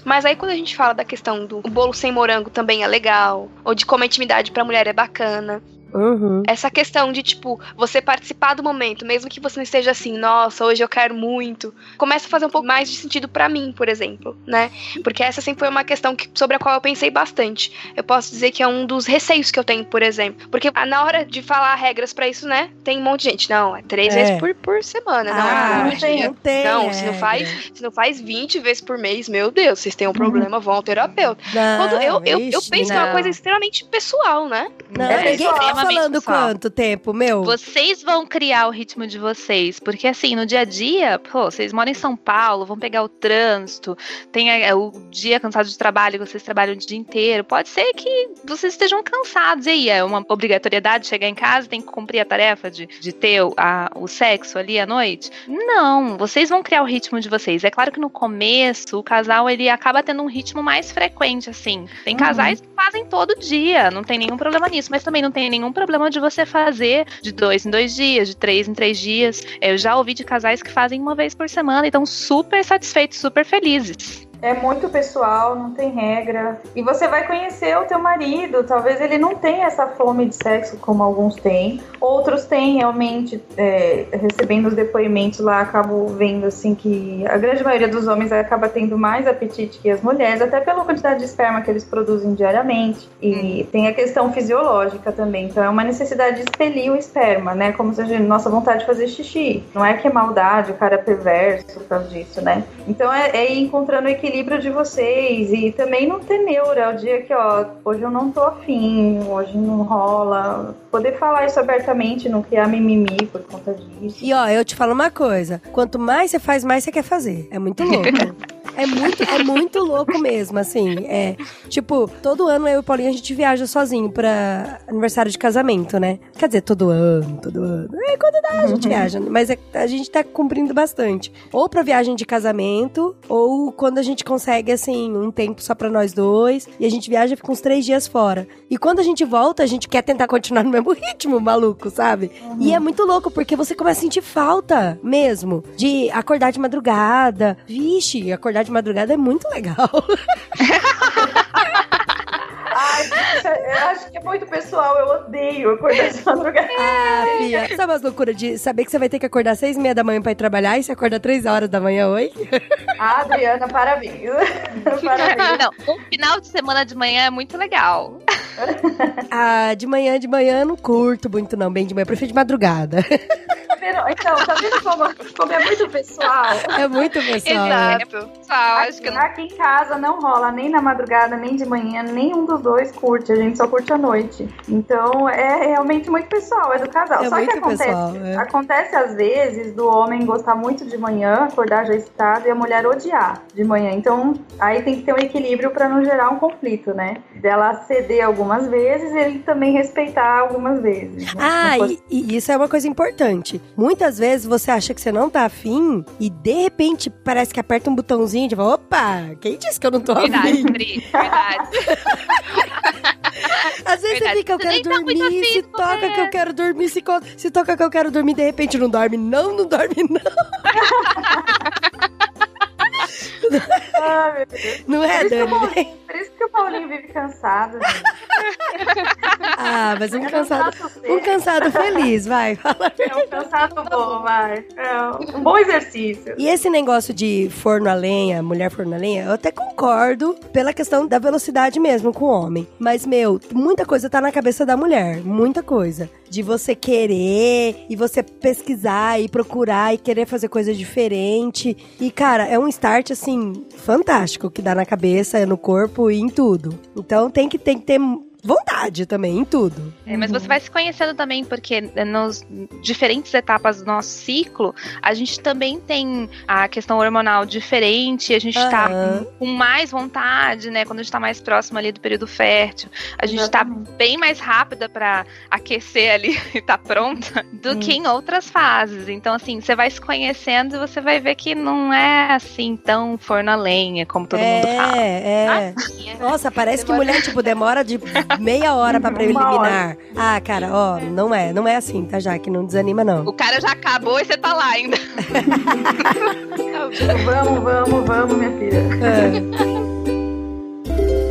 Mas aí quando a gente fala da questão do bolo sem morango também é legal, ou de como a intimidade pra mulher é bacana. Uhum. Essa questão de, tipo, você participar do momento, mesmo que você não esteja assim, nossa, hoje eu quero muito, começa a fazer um pouco mais de sentido pra mim, por exemplo, né? Porque essa sempre foi uma questão que- sobre a qual eu pensei bastante. Eu posso dizer que é um dos receios que eu tenho, por exemplo. Porque ah, na hora de falar regras pra isso, né, tem um monte de gente. Não, é três É. vezes por, por semana, não Ah, é não por tem- não tem Não, se não faz, se não faz 20 vezes por mês, meu Deus, vocês têm um problema, vão ao terapeuta. Não, Quando eu, eu, eu penso que é uma não. coisa extremamente pessoal, né? Não, É ninguém extremamente falando pessoal. quanto tempo, meu. Vocês vão criar o ritmo de vocês, porque assim, no dia a dia, pô, vocês moram em São Paulo, vão pegar o trânsito, tem a- o dia cansado de trabalho, vocês trabalham o dia inteiro. Pode ser que vocês estejam cansados. E aí, é uma obrigatoriedade chegar em casa, tem que cumprir a tarefa de, de ter a- o sexo ali à noite? Não, vocês vão criar o ritmo de vocês. É claro que no começo, o casal ele acaba tendo um ritmo mais frequente, assim. Tem casais que fazem todo dia, não tem nenhum problema nisso, mas também não tem nenhum problema de você fazer de dois em dois dias, de três em três dias. Eu já ouvi de casais que fazem uma vez por semana e estão super satisfeitos, super felizes. É muito pessoal, não tem regra. E você vai conhecer o teu marido. Talvez ele não tenha essa fome de sexo como alguns têm. Outros têm realmente, é, recebendo os depoimentos lá, acabo vendo assim que a grande maioria dos homens acaba tendo mais apetite que as mulheres, até pela quantidade de esperma que eles produzem diariamente. E tem a questão fisiológica também. Então é uma necessidade de expelir o esperma, né? Como se a gente, nossa vontade de fazer xixi. Não é que é maldade, o cara é perverso por causa disso, né? Então é, é ir encontrando o equilíbrio de vocês e também não ter neura. O dia que, ó, hoje eu não tô afim, hoje não rola. Poder falar isso abertamente, não criar mimimi por conta disso. E ó, eu te falo uma coisa: quanto mais você faz, mais você quer fazer. É muito louco. (laughs) É muito, é muito louco mesmo, assim. É, tipo, todo ano eu e o Paulinho a gente viaja sozinho pra aniversário de casamento, né? Quer dizer, todo ano, todo ano. É, quando dá, a gente viaja. Mas é- a gente tá cumprindo bastante. Ou pra viagem de casamento, ou quando a gente consegue, assim, um tempo só pra nós dois. E a gente viaja e fica uns três dias fora. E quando a gente volta, a gente quer tentar continuar no mesmo ritmo, maluco, sabe? E é muito louco, porque você começa a sentir falta mesmo de acordar de madrugada. Vixe, acordar de madrugada é muito legal. (laughs) Ai, gente, eu acho que é muito pessoal. Eu odeio acordar de madrugada. Ah, Fia, sabe as loucuras de saber que você vai ter que acordar às seis e meia da manhã pra ir trabalhar e você acorda três horas da manhã, oi? Ah, Adriana, parabéns. (laughs) parabéns. Não, um final de semana de manhã é muito legal. Ah, de manhã, de manhã eu não curto muito não, bem de manhã, eu prefiro de madrugada. (laughs) Vendo? Então, tá vendo como, como é muito pessoal? É muito pessoal. Exato. Pessoal, acho que Aqui, não. aqui em casa não rola nem na madrugada, nem de manhã, nenhum dos dois curte. A gente só curte à noite. Então é realmente muito pessoal, é do casal. É só que acontece, pessoal, é. acontece às vezes do homem gostar muito de manhã, acordar já excitado, e a mulher odiar de manhã. Então aí tem que ter um equilíbrio pra não gerar um conflito, né? Dela ceder algumas vezes e ele também respeitar algumas vezes. né? Ah, e, e isso é uma coisa importante. Muitas vezes você acha que você não tá afim e de repente parece que aperta um botãozinho e tipo, opa, quem disse que eu não tô Verdade, afim? Pri, verdade. (laughs) Às vezes você Verdade. fica, eu Você quero tá dormir, afim se de toca que eu quero dormir, se, se toca que eu quero dormir, de repente não dorme. Não, não dorme não. (laughs) (laughs) Ah, meu Deus. Não é, Por Dani? Paulinho, por isso que o Paulinho vive cansado. gente. (laughs) Ah, mas um É cansado, um cansado feliz, vai, fala. É um cansado bom, vai. É um bom exercício. E esse negócio de forno a lenha, mulher forno a lenha, eu até concordo pela questão da velocidade mesmo com o homem. Mas, meu, muita coisa tá na cabeça da mulher. Muita coisa. De você querer e você pesquisar e procurar e querer fazer coisa diferente. E, cara, é um start, assim, fantástico que dá na cabeça, no corpo e em tudo. Então tem que, tem que ter vontade também, em tudo. É, mas você vai se conhecendo também, porque nas diferentes etapas do nosso ciclo, a gente também tem a questão hormonal diferente, a gente tá Aham. com mais vontade, né? Quando a gente tá mais próximo ali do período fértil, a gente tá Exatamente. bem mais rápida pra aquecer ali (laughs) e tá pronta do Hum. que em outras fases. Então, assim, você vai se conhecendo e você vai ver que não é assim tão forno a lenha como todo mundo fala. É, é. Nossa, parece que mulher, tipo, demora de (laughs) meia hora pra preliminar. Ah, cara, ó, não é, não é assim, tá, Jaque? Não desanima, não. O cara já acabou e você tá lá ainda. (laughs) Vamos, vamos, vamos, minha filha. É. (laughs)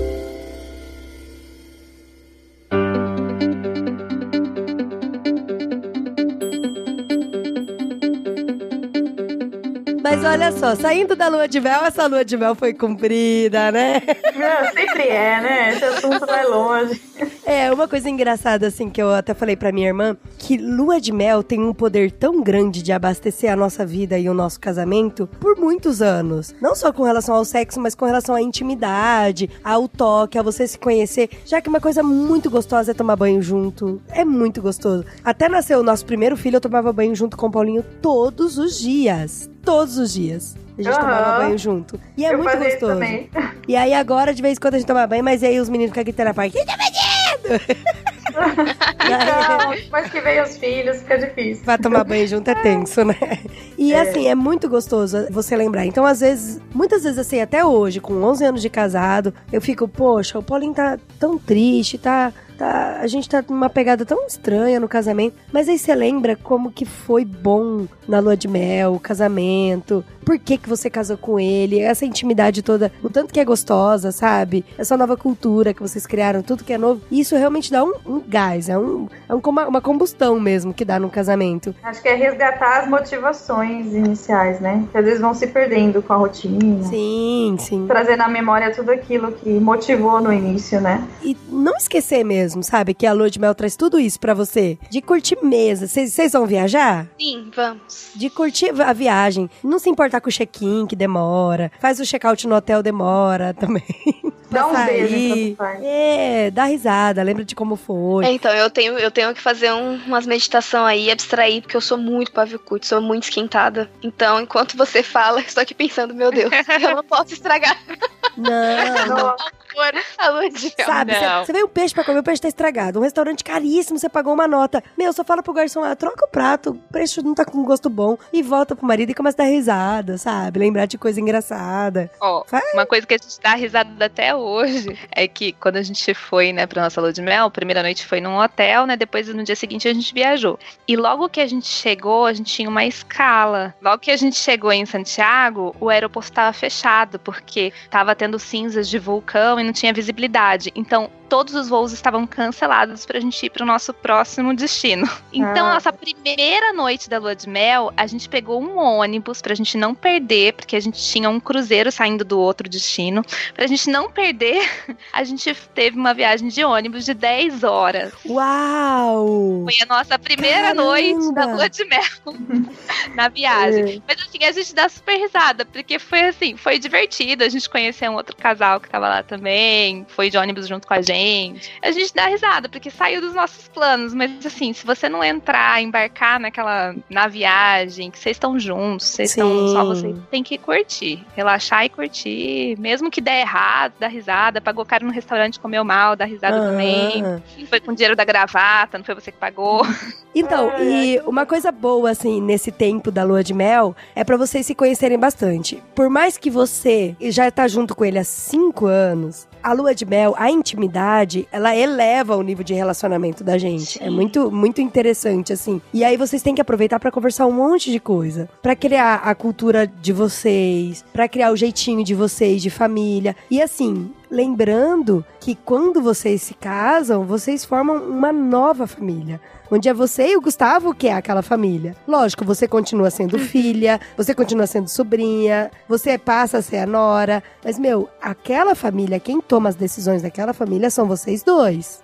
Mas olha só, saindo da lua de mel, essa lua de mel foi cumprida, né? Não, sempre é, né? Esse assunto vai longe. É, uma coisa engraçada, assim, que eu até falei pra minha irmã, que lua de mel tem um poder tão grande de abastecer a nossa vida e o nosso casamento por muitos anos. Não só com relação ao sexo, mas com relação à intimidade, ao toque, a você se conhecer. Já que uma coisa muito gostosa é tomar banho junto. É muito gostoso. Até nasceu o nosso primeiro filho, eu tomava banho junto com o Paulinho todos os dias. Todos os dias. A gente Aham. tomava banho junto. E é eu muito gostoso. E aí agora, de vez em quando, a gente toma banho, mas aí os meninos ficam gritando na parte. Quem tá? (laughs) Não, depois (laughs) que vem os filhos, fica difícil. Pra tomar banho junto (laughs) é tenso, né? E É. assim, é muito gostoso você lembrar. Então, às vezes, muitas vezes assim, até hoje, com 11 anos de casado, eu fico, poxa, o Paulinho tá tão triste, tá. Tá a gente tá numa pegada tão estranha no casamento. Mas aí você lembra como que foi bom na lua de mel, o casamento, por que que você casou com ele, essa intimidade toda, o tanto que é gostosa, sabe? Essa nova cultura que vocês criaram, tudo que é novo. E isso realmente dá um, um gás, é, um, é um, uma, uma combustão mesmo que dá no casamento. Acho que é resgatar as motivações iniciais, né? Que às vezes vão se perdendo com a rotina. Sim, sim. Trazer na memória tudo aquilo que motivou no início, né? E não esquecer mesmo, sabe? Que a lua de mel traz tudo isso pra você. De curtir mesa. Vocês vão viajar? Sim, vamos. De curtir a viagem. Não se importar com o check-in, que demora. Faz o check-out no hotel, demora (laughs) também. Dá um beijo. É, dá risada, lembra de como foi. É, então, eu tenho, eu tenho que fazer um- umas meditação aí, abstrair, porque eu sou muito pavio curto, sou muito esquentada. Então, enquanto você fala, eu estou aqui pensando, meu Deus, eu não posso estragar Não. Nossa, a lua de mel. Sabe, você veio um peixe pra comer, o peixe tá estragado. Um restaurante caríssimo, você pagou uma nota. Meu, só fala pro garçom lá, troca o prato, o peixe não tá com gosto bom. E volta pro marido e começa a dar risada, sabe? Lembrar de coisa engraçada. Ó, Faz. uma coisa que a gente dá risada até hoje (laughs) é que quando a gente foi, né, pra nossa lua de mel, a primeira noite foi num hotel, né, depois no dia seguinte a gente viajou. E logo que a gente chegou, a gente tinha uma escala. Logo que a gente chegou em Santiago, o aeroporto estava fechado, porque tava tendo cinzas de vulcão e não tinha visibilidade. Então, todos os voos estavam cancelados pra gente ir pro nosso próximo destino. Então, Ah. nossa primeira noite da lua de mel, a gente pegou um ônibus pra gente não perder, porque a gente tinha um cruzeiro saindo do outro destino. Pra gente não perder, (laughs) a gente teve uma viagem de ônibus de 10 horas. Uau! Foi a nossa primeira Caramba! noite da lua de mel (laughs) na viagem. Mas assim, a gente dá super risada, porque foi assim, foi divertido. A gente conheceu um outro casal que tava lá também, foi de ônibus junto com a gente. A gente dá risada, porque saiu dos nossos planos. Mas assim, se você não entrar, embarcar naquela na viagem, que vocês estão juntos, vocês estão só vocês tem que curtir. Relaxar e curtir. Mesmo que der errado, dá risada. Pagou caro no restaurante, comeu mal, dá risada também. Foi com o dinheiro da gravata, não foi você que pagou. (laughs) Então, e uma coisa boa, assim, nesse tempo da lua de mel, é pra vocês se conhecerem bastante. Por mais que você já tá junto com ele há cinco anos, a lua de mel, a intimidade, ela eleva o nível de relacionamento da gente. É muito, muito interessante, assim. E aí vocês têm que aproveitar pra conversar um monte de coisa. Pra criar a cultura de vocês, pra criar o jeitinho de vocês, de família. E assim, lembrando que quando vocês se casam, vocês formam uma nova família. Onde é você e o Gustavo que é aquela família. Lógico, você continua sendo (laughs) filha, você continua sendo sobrinha, você passa a ser a nora. Mas, meu, aquela família, quem toma as decisões daquela família são vocês dois.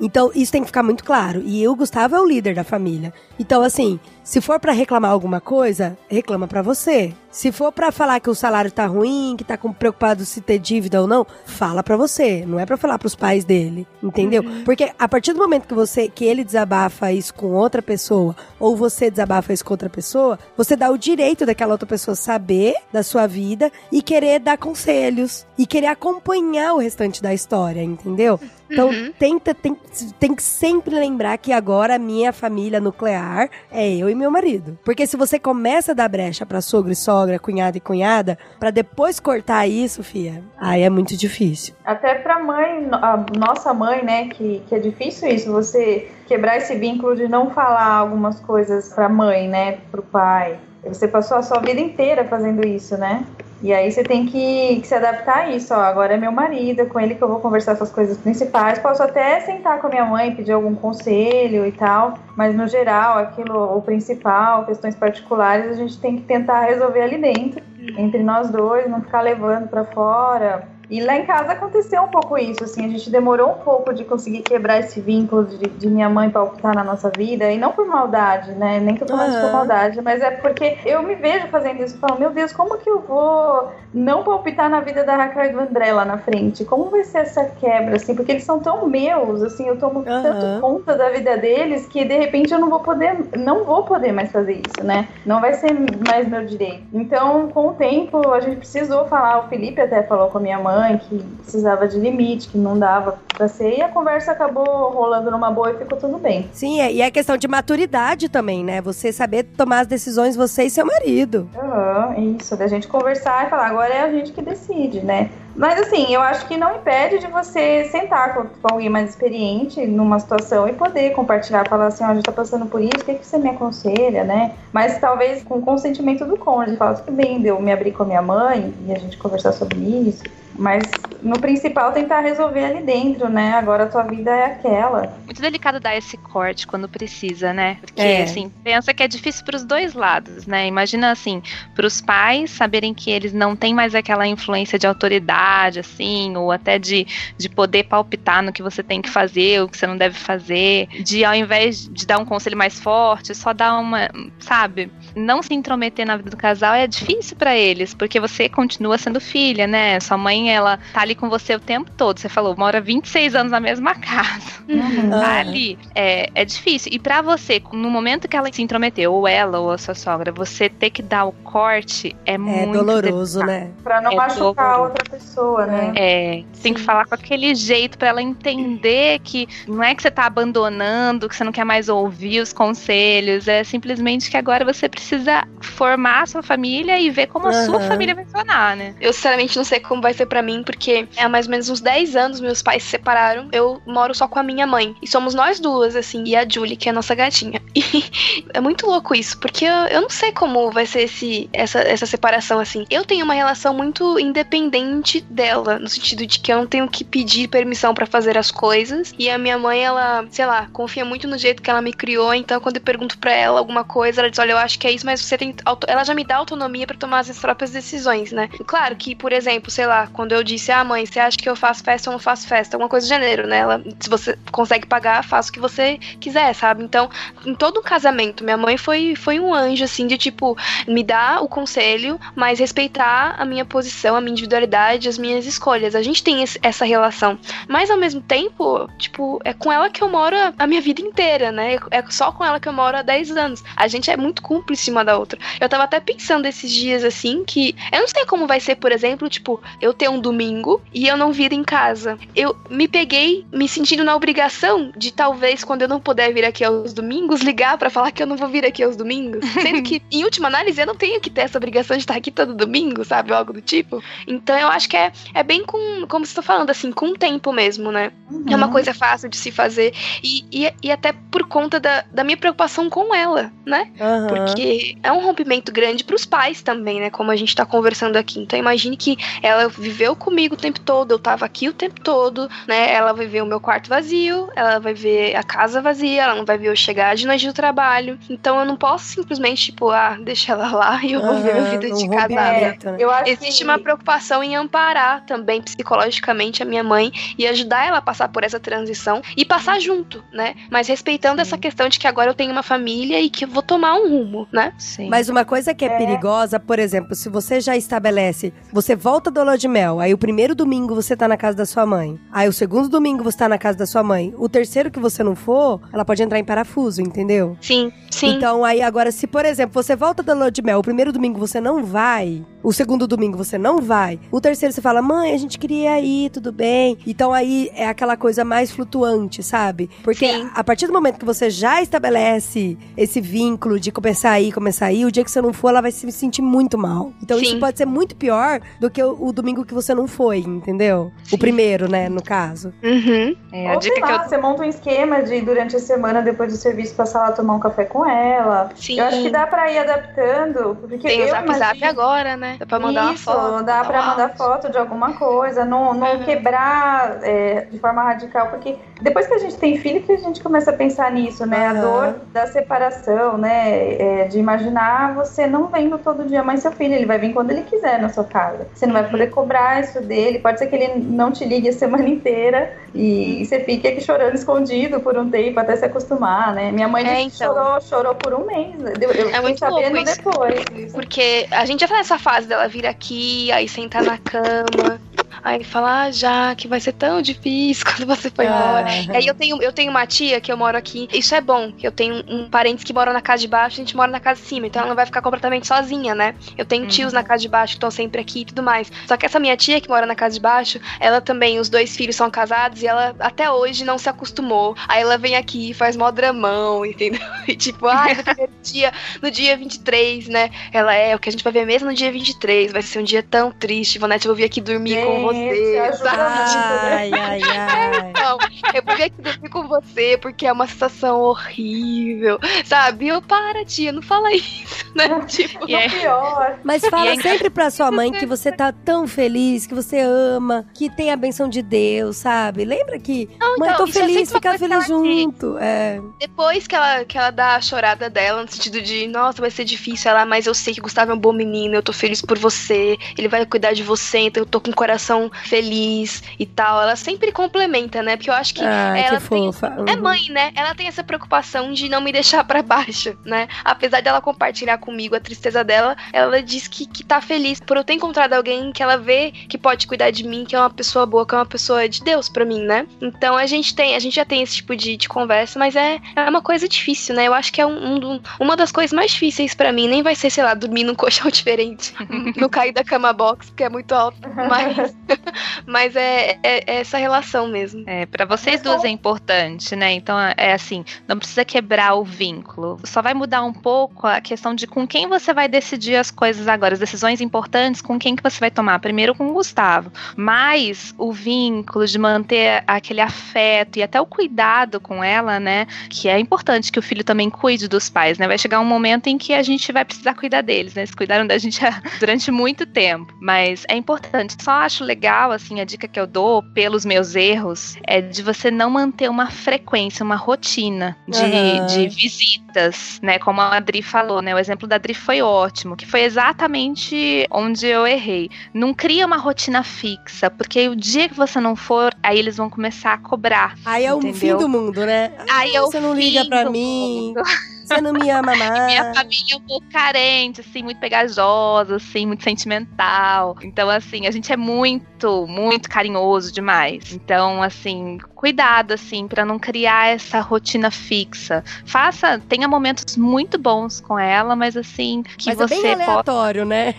Então, isso tem que ficar muito claro. E o Gustavo é o líder da família. Então, assim, se for pra reclamar alguma coisa, reclama pra você. Se for pra falar que o salário tá ruim, que tá preocupado se ter dívida ou não, fala pra você. Não é pra falar pros pais dele, entendeu? Porque a partir do momento que você que ele desabafa isso com outra pessoa ou você desabafa isso com outra pessoa, você dá o direito daquela outra pessoa saber da sua vida e querer dar conselhos e querer acompanhar o restante da história, entendeu? Então, tenta, tem, tem que sempre lembrar que agora a minha família nuclear é eu e meu marido. Porque se você começa a dar brecha pra sogro e sogra, cunhado e cunhada, pra depois cortar isso, fia, aí é muito difícil. Até pra mãe, a nossa mãe, né, que, que é difícil isso, você quebrar esse vínculo de não falar algumas coisas pra mãe, né, pro pai. Você passou a sua vida inteira fazendo isso, né? E aí você tem que, que se adaptar a isso, ó. Agora é meu marido, é com ele que eu vou conversar essas coisas principais. Posso até sentar com a minha mãe, pedir algum conselho e tal, mas no geral, aquilo, o principal, questões particulares, a gente tem que tentar resolver ali dentro, entre nós dois, não ficar levando pra fora. E lá em casa aconteceu um pouco isso, assim, a gente demorou um pouco de conseguir quebrar esse vínculo de, de minha mãe palpitar na nossa vida, e não por maldade, né, nem que eu tô isso por maldade, mas é porque eu me vejo fazendo isso, falo, meu Deus, como que eu vou não palpitar na vida da Raquel e do André lá na frente? Como vai ser essa quebra, assim, porque eles são tão meus, assim, eu tomo Aham. tanto conta da vida deles que de repente eu não vou poder, não vou poder mais fazer isso, né? Não vai ser mais meu direito. Então, com o tempo, a gente precisou falar, o Felipe até falou com a minha mãe que precisava de limite, que não dava pra ser, e a conversa acabou rolando numa boa e ficou tudo bem. Sim, é- e é questão de maturidade também, né? Você saber tomar as decisões, você e seu marido. Aham, isso, da gente conversar e falar, agora é a gente que decide, né? Mas assim, eu acho que não impede de você sentar com, alguém mais experiente numa situação e poder compartilhar, falar assim, ó, a gente tá passando por isso, o que, que você me aconselha, né? Mas talvez com consentimento do cônjuge, falar tudo bem, eu me abrir com a minha mãe e a gente conversar sobre isso. Mas no principal tentar resolver ali dentro, né? Agora a tua vida é aquela. Muito delicado dar esse corte quando precisa, né? Porque, É. assim, pensa que é difícil pros dois lados, né? Imagina, assim, pros pais saberem que eles não têm mais aquela influência de autoridade, assim, ou até de, de poder palpitar no que você tem que fazer, o que você não deve fazer, de ao invés de dar um conselho mais forte, só dar uma, sabe? Não se intrometer na vida do casal é difícil pra eles, porque você continua sendo filha, né? Sua mãe, ela tá ali com você o tempo todo. Você falou, mora 26 anos na mesma (laughs) casa Uhum. Ah. ali é, é difícil. E pra você, no momento que ela se intrometeu, ou ela ou a sua sogra, você ter que dar o corte é, É muito doloroso, delicado. né? Pra não É machucar a doloroso. outra pessoa, né? É, você tem que falar com aquele jeito pra ela entender que não é que você tá abandonando, que você não quer mais ouvir os conselhos, é simplesmente que agora você precisa formar a sua família e ver como a sua família vai funcionar, né? Eu sinceramente não sei como vai ser pra mim, porque há mais ou menos uns 10 anos meus pais se separaram. Eu moro só com a minha mãe. E somos nós duas, assim, e a Julie, que é a nossa gatinha. (laughs) E é muito louco isso, porque eu, eu não sei como vai ser esse, essa, essa separação, assim. Eu tenho uma relação muito independente dela, no sentido de que eu não tenho que pedir permissão pra fazer as coisas. E a minha mãe, ela, sei lá, confia muito no jeito que ela me criou. Então, quando eu pergunto pra ela alguma coisa, ela diz: Olha, eu acho que é isso, mas você tem. auto-" Ela já me dá autonomia pra tomar as próprias decisões, né? Claro que, por exemplo, sei lá, quando eu disse: Ah, mãe, você acha que eu faço festa ou não faço festa? Alguma coisa do gênero, né? Ela, se você consegue pagar, faça o que você quiser, sabe? Então, em todo o casamento, minha mãe foi, foi um anjo, assim, de tipo, me dar o conselho, mas respeitar a minha posição, a minha individualidade, as minhas escolhas. A gente tem esse- essa relação. Mas ao mesmo tempo, tipo, é com ela que eu moro a- minha vida inteira, né? É só com ela que eu moro há 10 anos. A gente é muito cúmplice uma da outra. Eu tava até pensando esses dias assim que eu não sei como vai ser, por exemplo, tipo, eu ter um domingo e eu não vir em casa. Eu me peguei me sentindo na obrigação de talvez quando eu não puder vir aqui aos domingos ligar pra falar que eu não vou vir aqui aos domingos, (laughs) sendo que em última análise eu não tenho que ter essa obrigação de estar aqui todo domingo, sabe, ou algo do tipo. Então eu acho que é, é bem com, como você tá falando assim, com o tempo mesmo, né? É uma coisa fácil de se fazer e, e, e até por conta da, da minha preocupação com ela, né? Aham. Porque é um rompimento grande pros pais também, né? Como a gente tá conversando aqui. Então imagine que ela viveu comigo o tempo todo, eu tava aqui o tempo todo, né? Ela vai ver o meu quarto vazio, ela vai ver a casa vazia, ela não vai ver eu chegar de noite do trabalho. Então eu não posso simplesmente, tipo, ah, (laughs) deixa ela lá e (laughs) eu vou ver minha Aham, vida de casada. Eu acho Existe que... uma preocupação em amparar também psicologicamente a minha mãe e ajudar ela a passar por essa transição e passar junto, né? Mas respeitando essa questão de que agora eu tenho uma família e que eu vou tomar um rumo, né? Sim. Mas uma coisa que é, perigosa, por exemplo, se você já estabelece, você volta do lua de mel, aí o primeiro domingo você tá na casa da sua mãe, aí o segundo domingo você tá na casa da sua mãe, o terceiro que você não for, ela pode entrar em parafuso, entendeu? Sim, sim. Então aí agora, se por exemplo, você volta da lua de mel, o primeiro domingo você não vai, o segundo domingo você não vai, o terceiro você fala, mãe, a gente queria ir, tudo bem. Então aí é aquela coisa mais flutuante, sabe? Porque Sim. a partir do momento que você já estabelece esse vínculo de começar a ir, começar a ir, o dia que você não for, ela vai se sentir muito mal. Então isso Sim. pode ser muito pior do que o, o domingo que você não foi, entendeu? O primeiro, né, no caso. Uhum. É, a Ou sei dica que lá, eu você monta um esquema de durante a semana, depois do serviço, passar lá tomar um café com ela. Sim. Eu acho que dá pra ir adaptando. Porque Tem eu o Zap Zap agora, né? Dá pra mandar Isso, uma foto. dá pra tal. mandar foto de alguma coisa, não, não Uhum. quebrar é, de forma radical, porque depois que a gente tem filho que a gente começa a pensar nisso, né? A Aham. dor da separação, né? É, de imaginar você não vendo todo dia mais seu filho, ele vai vir quando ele quiser na sua casa. Você não Uhum. vai poder cobrar isso dele, pode ser que ele não te ligue a semana (laughs) inteira e, você fique aqui chorando escondido por um tempo até se acostumar, né? Minha mãe É, disse que então. chorou, chorou por um mês. Eu, eu É muito louco isso. depois. Porque a gente já tá nessa fase dela vir aqui, aí sentar na cama, aí falar, ah, já que vai ser tão difícil (laughs) quando você foi embora. Ah. E aí eu tenho, eu tenho uma tia que eu moro aqui. Isso é bom, eu tenho um parente que mora na casa de baixo, a gente mora na casa de cima, então ela não vai ficar completamente sozinha, né? Eu tenho tios na casa de baixo que estão sempre aqui e tudo mais. Só que essa minha tia que mora na casa de baixo, ela também, os dois filhos são casados e ela até hoje não se acostumou. Aí ela vem aqui e faz mó dramão, (laughs) entendeu? E tipo, ai, no primeiro dia, no dia 23, né? Ela é, o que a gente vai ver mesmo no dia 23, vai ser um dia tão triste, Ivonete, eu vou vir aqui dormir com Gente, você, ajuda sabe? Ai, ai, ai. Não, eu vou vir aqui dormir com você porque é uma situação horrível, sabe? Eu, para, tia, não fala isso, né? (laughs) Tipo, E é- pior. Mas fala E é sempre pra sua mãe que você tá tão feliz, que você ama, que tem a benção de Deus, sabe? Lembra que mãe, então, tô é feliz, fica feliz junto. É. depois que ela, que ela dá a chorada dela, no sentido de, nossa, vai ser difícil, ela, mas eu sei que o Gustavo é um bom menino, eu tô feliz por você, ele vai cuidar de você, então eu tô com o coração feliz e tal. Ela sempre complementa, né? Porque eu acho que Ai, ela que tem. É Uhum. mãe, né? Ela tem essa preocupação de não me deixar pra baixo, né? Apesar dela compartilhar comigo a tristeza dela, ela diz que, que tá feliz por eu ter encontrado alguém que ela vê que pode cuidar de mim, que é uma pessoa boa, que é uma pessoa de Deus pra mim, né? Então a gente tem, a gente já tem esse tipo de, de conversa, mas é, é uma coisa difícil, né? Eu acho que é um, um uma das coisas mais difíceis pra mim. Nem vai ser, sei lá, dormir num (laughs) colchão diferente, não cair da cama box, porque é muito alto, mas, (laughs) mas é, é- é essa relação mesmo. É, para vocês duas é importante, né? Então é assim, não precisa quebrar o vínculo. Só vai mudar um pouco a questão de com quem você vai decidir as coisas agora, as decisões importantes, com quem que você vai tomar. Primeiro com o Gustavo. Mas o vínculo de manter aquele afeto e até o cuidado com ela, né? Que é importante que o filho também cuide dos pais, né? Vai chegar um momento em que a gente vai precisar cuidar deles, né? Eles cuidaram da gente durante muito tempo. Mas é importante. Só acho legal, assim, a dica que eu dou pelos meus erros é de você não manter uma frequência, uma rotina de, Aham. de visitas, né? Como a Adri falou, né? O exemplo da Adri foi ótimo, que foi exatamente onde eu errei. Não cria uma rotina fixa, porque o dia que você não for, aí eles vão começar a cobrar. Aí é o entendeu? fim do mundo, né? Aí é o Você não liga pra do mim, mundo. (laughs) você não me ama (laughs) mais. Minha família é um pouco carente, assim, muito pegajosa, assim, muito sentimental. Então, assim, a gente é muito, muito carinhoso demais. Então, assim, cuidado, assim, pra não criar essa rotina fixa. Faça, tenha momentos muito bons com ela, mas assim, que Mas é bem você possa aleatório, né?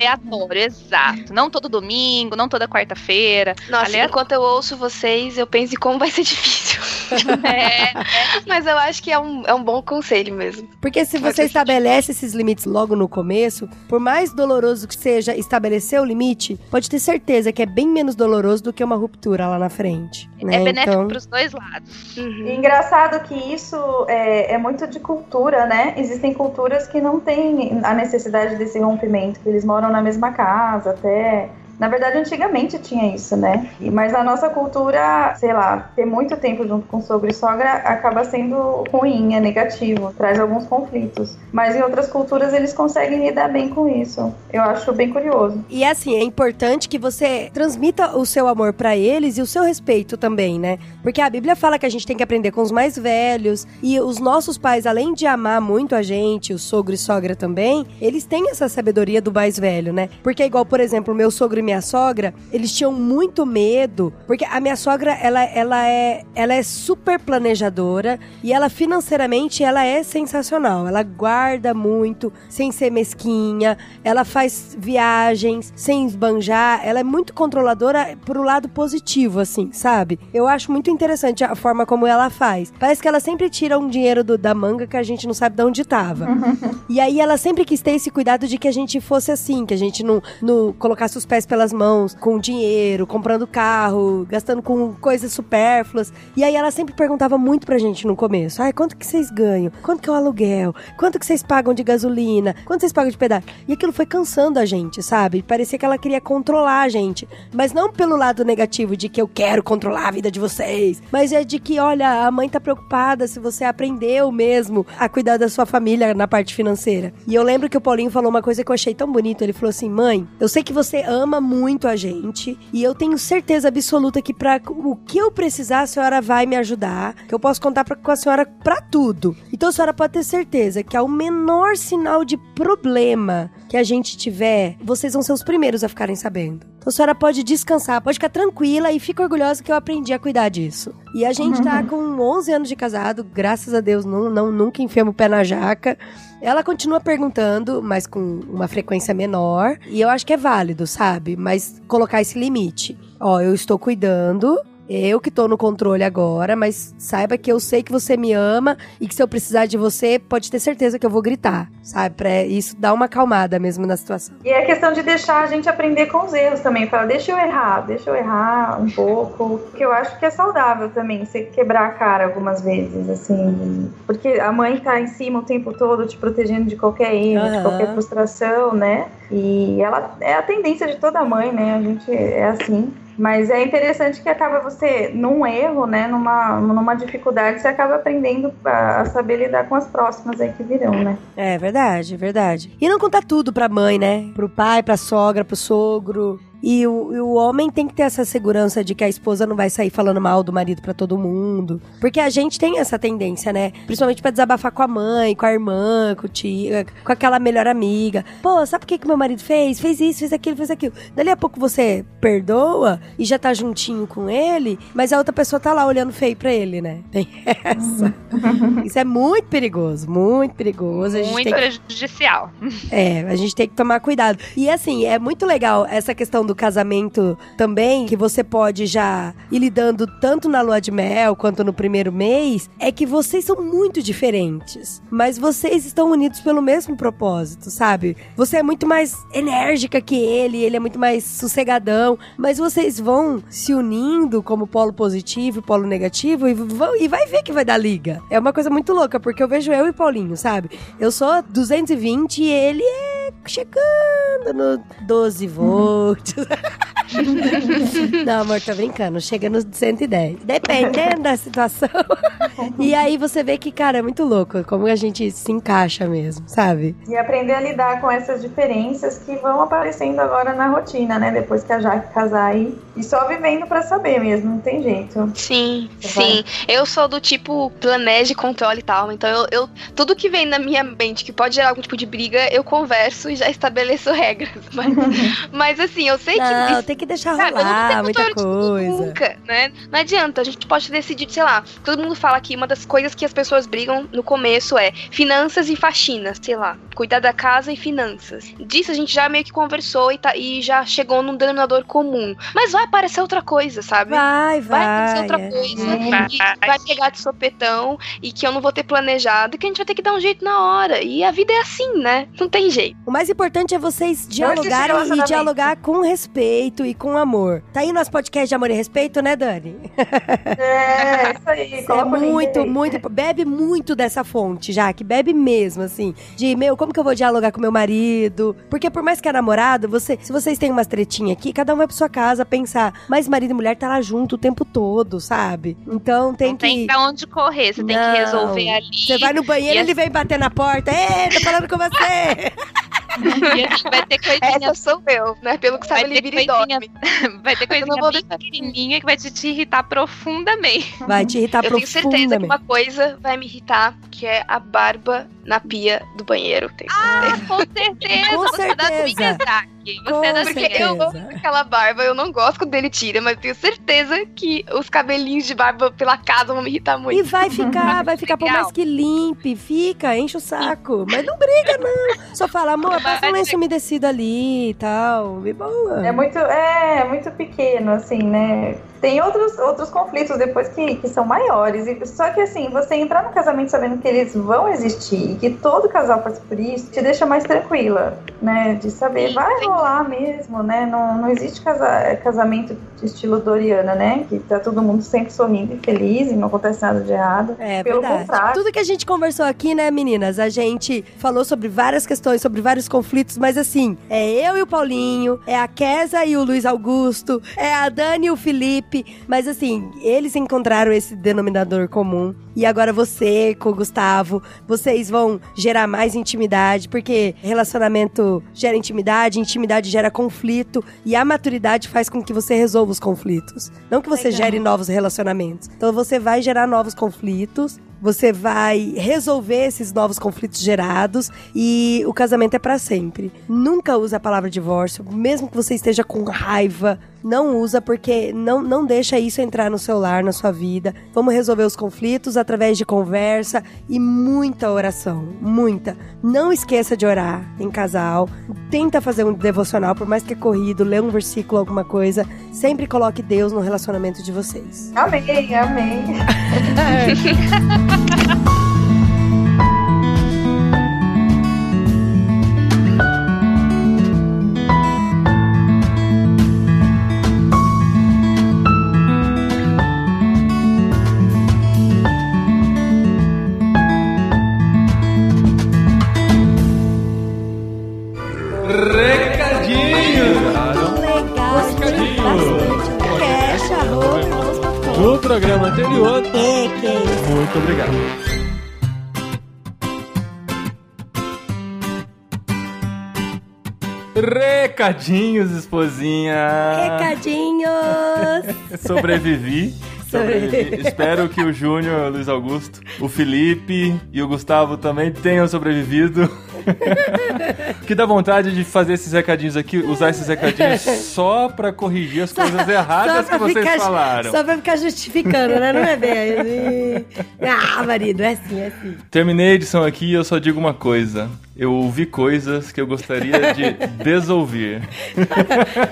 aleatório, exato. Não todo domingo, não toda quarta-feira. Nossa, Aleatório. enquanto eu ouço vocês, eu penso em como vai ser (laughs) difícil. (laughs) É, Mas eu acho que é um, é um bom conselho mesmo. Porque se você estabelece esses limites logo no começo, por mais doloroso que seja estabelecer o limite, pode ter certeza que é bem menos doloroso do que uma ruptura lá na frente. né? é benéfico Então, pros dois lados. Uhum. E engraçado que isso é, é muito de cultura, né? Existem culturas que não têm a necessidade desse rompimento, que eles moram na mesma casa, até. Na verdade, antigamente tinha isso, né? Mas na nossa cultura, sei lá, ter muito tempo junto com sogro e sogra acaba sendo ruim, é negativo, traz alguns conflitos. Mas em outras culturas eles conseguem lidar bem com isso. Eu acho bem curioso. E assim, é importante que você transmita o seu amor pra eles e o seu respeito também, né? Porque a Bíblia fala que a gente tem que aprender com os mais velhos e os nossos pais, além de amar muito a gente, o sogro e sogra também, eles têm essa sabedoria do mais velho, né? Porque igual, por exemplo, meu sogro e minha sogra, eles tinham muito medo, porque a minha sogra, ela, ela é ela é super planejadora e ela financeiramente ela é sensacional. Ela guarda muito, sem ser mesquinha, ela faz viagens sem esbanjar, ela é muito controladora pro lado positivo, assim, sabe? Eu acho muito interessante a forma como ela faz. Parece que ela sempre tira um dinheiro do- da manga que a gente não sabe de onde tava. (laughs) e aí ela sempre quis ter esse cuidado de que a gente fosse assim, que a gente não, não colocasse os pés pelas mãos, com dinheiro, comprando carro, gastando com coisas supérfluas. E aí ela sempre perguntava muito pra gente no começo: ai, quanto que vocês ganham? Quanto que é o aluguel? Quanto que vocês pagam de gasolina? Quanto vocês pagam de pedágio? E aquilo foi cansando a gente, sabe? Parecia que ela queria controlar a gente. Mas não pelo lado negativo de que eu quero controlar a vida de vocês, mas é de que, olha, a mãe tá preocupada se você aprendeu mesmo a cuidar da sua família na parte financeira. E eu lembro que o Paulinho falou uma coisa que eu achei tão bonito. Ele falou assim: mãe, eu sei que você ama muito a gente e eu tenho certeza absoluta que pra o que eu precisar, a senhora vai me ajudar, que eu posso contar pra, com a senhora pra tudo. Então a senhora pode ter certeza que ao menor sinal de problema que a gente tiver, vocês vão ser os primeiros a ficarem sabendo. Então a senhora pode descansar, pode ficar tranquila e fica orgulhosa que eu aprendi a cuidar disso. E a gente tá (laughs) com 11 anos de casado, graças a Deus, não, não nunca enfiamos o pé na jaca. Ela continua perguntando, mas com uma frequência menor. E eu acho que é válido, sabe? Mas colocar esse limite. Ó, eu estou cuidando. Eu que tô no controle agora, mas saiba que eu sei que você me ama e que se eu precisar de você, pode ter certeza que eu vou gritar, sabe? Pra isso dar uma acalmada mesmo na situação. E é questão de deixar a gente aprender com os erros também. Falar, deixa eu errar, deixa eu errar um pouco. Que eu acho que é saudável também, você quebrar a cara algumas vezes, assim. Porque a mãe tá em cima o tempo todo, te protegendo de qualquer erro, de Aham. qualquer frustração, né? E ela é a tendência de toda mãe, né? A gente é assim. Mas é interessante que acaba você, num erro, né, numa, numa dificuldade, você acaba aprendendo a, saber lidar com as próximas aí que virão, né? É verdade, é verdade. E não contar tudo pra mãe, né? Pro pai, pra sogra, pro sogro. E o, e o homem tem que ter essa segurança de que a esposa não vai sair falando mal do marido pra todo mundo. Porque a gente tem essa tendência, né? Principalmente pra desabafar com a mãe, com a irmã, com o tio, com aquela melhor amiga. Pô, sabe o que, que meu marido fez? Fez isso, fez aquilo, fez aquilo. Dali a pouco você perdoa e já tá juntinho com ele, mas a outra pessoa tá lá olhando feio pra ele, né? (laughs) Tem essa. Isso é muito perigoso, muito perigoso. A gente Muito tem que prejudicial. é, a gente tem que tomar cuidado. E assim, é muito legal essa questão do do casamento também, que você pode já ir lidando tanto na lua de mel quanto no primeiro mês, é que vocês são muito diferentes. Mas vocês estão unidos pelo mesmo propósito, sabe? Você é muito mais enérgica que ele, ele é muito mais sossegadão. Mas vocês vão se unindo como polo positivo e polo negativo e, vão, e vai ver que vai dar liga. É uma coisa muito louca, porque eu vejo eu e Paulinho, sabe? Eu sou 220 e ele é chegando no 12 volts. (laughs) Não, amor, tô brincando. Chega nos 110. Dependendo da situação. e aí você vê que, cara, é muito louco como a gente se encaixa mesmo, sabe? E aprender a lidar com essas diferenças que vão aparecendo agora na rotina, né? Depois que a Jaque casar aí. E só vivendo pra saber mesmo, não tem jeito. Sim, Você vai? sim. Eu sou do tipo planeje, controle e tal. Então eu, eu- tudo que vem na minha mente que pode gerar algum tipo de briga, eu converso e já estabeleço (laughs) regras. Mas, mas assim, eu sei que Não, tem que deixar Sabe, rolar tenho muita coisa. Nunca, né? Não adianta, a gente pode decidir, sei lá. Todo mundo fala que uma das coisas que as pessoas brigam no começo é finanças e faxina, sei lá. Cuidar da casa e finanças. Disso a gente já meio que conversou e, tá, e já chegou num denominador comum. Mas vai aparecer outra coisa, sabe? Vai, Vai vai. acontecer outra é. coisa Vai. e vai pegar de sopetão e que eu não vou ter planejado e que a gente vai ter que dar um jeito na hora. E a vida é assim, né? Não tem jeito. O mais importante é vocês dialogarem e dialogar com respeito e com amor. Tá aí nosso podcast de amor e respeito, né, Dani? É, isso aí. É muito, aí. muito. Bebe muito dessa fonte, já que bebe mesmo, assim. De, meu, como que eu vou dialogar com meu marido? Porque por mais que é namorado, você, se vocês têm umas tretinhas aqui, cada um vai pra sua casa pensar. Mas marido e mulher tá lá junto o tempo todo, sabe? Então tem não que. tem pra onde correr, você tem Não. que resolver ali. Você vai no banheiro, E ele vem bater na porta. Ei, tô falando com você! (laughs) E assim, vai ter coisinha Essa sou eu, né? Pelo que sabe, Vai ele ter vira coisinha-. (laughs) Vai ter Eu coisinha bem pequenininha que vai te, te irritar profundamente. Vai te irritar Eu tenho certeza que profundamente. uma coisa vai me irritar, que é a barba na pia do banheiro. Tenho certeza. Com certeza. Com você é da certeza. Você é da Porque minha. eu certeza. amo aquela barba, eu não gosto quando ele tira, mas tenho certeza que os cabelinhos de barba pela casa vão me irritar E muito. vai ficar, vai ficar por mais que limpe, fica, enche o saco. Mas não briga, não. Só fala, amor, passa um lenço umedecido ali e tal. E boa. É muito, é, é muito pequeno, assim, né? Tem outros, outros conflitos depois que, que são maiores. E, só que, assim, você entrar no casamento sabendo que eles vão existir e que todo casal passa por isso, te deixa mais tranquila, né? De saber, Sim, vai sim. rolar mesmo, né? Não, não existe casa, casamento de estilo Doriana, né? Que tá todo mundo sempre sorrindo e feliz e não acontece nada de errado. É Pelo verdade. contrário. Tudo que a gente conversou aqui, né, meninas? A gente falou sobre várias questões, sobre vários conflitos, mas assim, é eu e o Paulinho, é a Kesa e o Luiz Augusto, é a Dani e o Felipe, mas assim, eles encontraram esse denominador comum. E agora você com o Gustavo, vocês vão gerar mais intimidade, porque relacionamento gera intimidade, intimidade gera conflito, e a maturidade faz com que você resolva os conflitos. Não que você Legal. gere novos relacionamentos. Então você vai gerar novos conflitos, você vai resolver esses novos conflitos gerados e o casamento é pra sempre. Nunca use a palavra divórcio, mesmo que você esteja com raiva, não usa porque não, não deixa isso entrar no seu lar, na sua vida. Vamos resolver os conflitos através de conversa e muita oração, muita. Não esqueça de orar em casal. Tenta fazer um devocional, por mais que é corrido, lê um versículo, alguma coisa. Sempre coloque Deus no relacionamento de vocês. Amém, amém. (laughs) programa anterior. Muito obrigado. Recadinhos, esposinha. Recadinhos! (laughs) Sobrevivi. Sobrevivi. Espero que o Júnior, o Luiz Augusto, o Felipe e o Gustavo também tenham sobrevivido. (laughs) que dá vontade de fazer esses recadinhos aqui, usar esses recadinhos (laughs) só pra corrigir as coisas (laughs) erradas que vocês ficar- falaram. Só pra ficar justificando, né? Não é bem assim. Ah, marido, é assim, é assim. Terminei a edição aqui e eu só digo uma coisa. Eu ouvi coisas que eu gostaria de desouvir.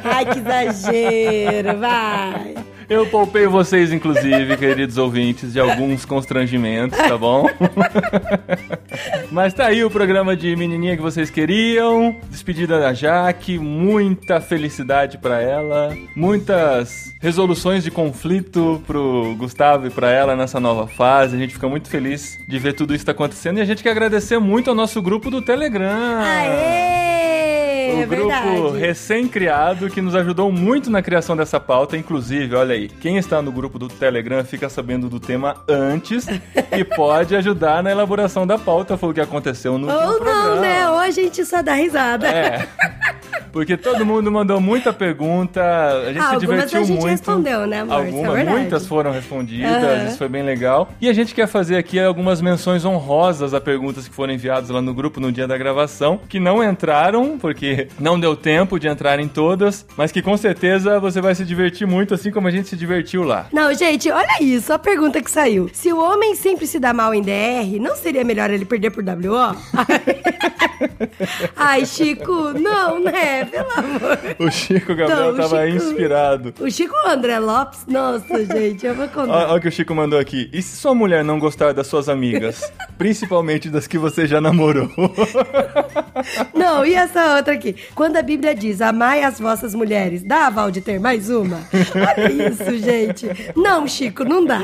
Ai, que exagero, vai. Eu poupei vocês, inclusive, queridos ouvintes, de alguns constrangimentos, tá bom? (laughs) Mas tá aí o programa de menininha que vocês queriam. Despedida da Jaque, muita felicidade pra ela, muitas resoluções de conflito pro Gustavo e pra ela nessa nova fase. A gente fica muito feliz de ver tudo isso tá acontecendo e a gente quer agradecer muito ao nosso grupo do Telegram. Aê! O é grupo verdade. recém-criado que nos ajudou muito na criação dessa pauta. Inclusive, olha aí, quem está no grupo do Telegram fica sabendo do tema antes (laughs) e pode ajudar na elaboração da pauta. Foi o que aconteceu no Ou programa. não, né? Ou a gente só dá risada. É. (laughs) Porque todo mundo mandou muita pergunta, a gente se Algumas divertiu a gente muito. respondeu, né, amor? É Algumas, verdade. muitas foram respondidas, Aham. isso foi bem legal. E a gente quer fazer aqui algumas menções honrosas a perguntas que foram enviadas lá no grupo no dia da gravação, que não entraram, porque (laughs) não deu tempo de entrar em todas, mas que com certeza você vai se divertir muito, assim como a gente se divertiu lá. Não, gente, olha isso, a pergunta que saiu. Se o homem sempre se dá mal em DR, não seria melhor ele perder por WO? (laughs) Ai, Chico, não, né? Pelo amor. O Chico Gabriel Não, tava Chico- inspirado. O Chico André Lopes, nossa, gente, eu vou (laughs) contar. Olha o que o Chico mandou aqui. E se sua mulher não gostar das suas amigas? principalmente das que você já namorou? Não, e essa outra aqui? Quando a Bíblia diz, amai as vossas mulheres, dá aval de ter mais uma? (laughs) Olha isso, gente. Não, Chico, não dá.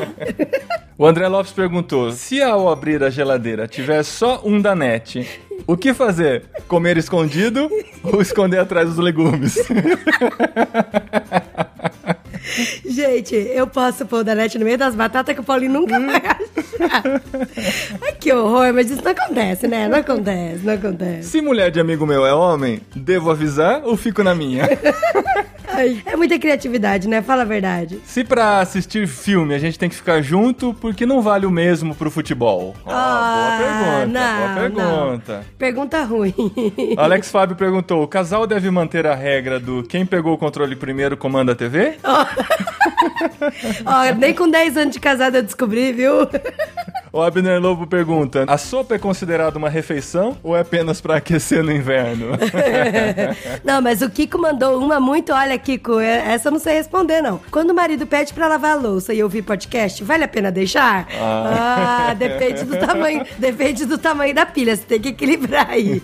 O André Lopes perguntou: se ao abrir a geladeira tiver só um danete, o que fazer? Comer escondido ou esconder atrás dos legumes? (laughs) Gente, eu posso pôr o Danete no meio das batatas que o Paulinho nunca vai achar. Ai, que horror, mas isso não acontece, né? Não acontece, não acontece. Se mulher de amigo meu é homem, devo avisar ou fico na minha? (laughs) Ai, é muita criatividade, né? Fala a verdade. Se pra assistir filme a gente tem que ficar junto, por que não vale o mesmo pro futebol? Ó, Ah, boa pergunta, não, boa pergunta. Pergunta ruim. (laughs) Alex Fábio perguntou: o casal deve manter a regra do quem pegou o controle primeiro comanda a TV? (laughs) Ó, nem com 10 anos de casada eu descobri, viu? (laughs) O Abner Lobo pergunta: a sopa é considerada uma refeição ou é apenas pra aquecer no inverno? (laughs) Não, mas o Kiko mandou uma muito. Olha, Kiko, é- essa eu não sei responder, não. Quando o marido pede pra lavar a louça e ouvir podcast, vale a pena deixar? Ah, depende do tamanho. Depende do tamanho da pilha. Você tem que equilibrar aí.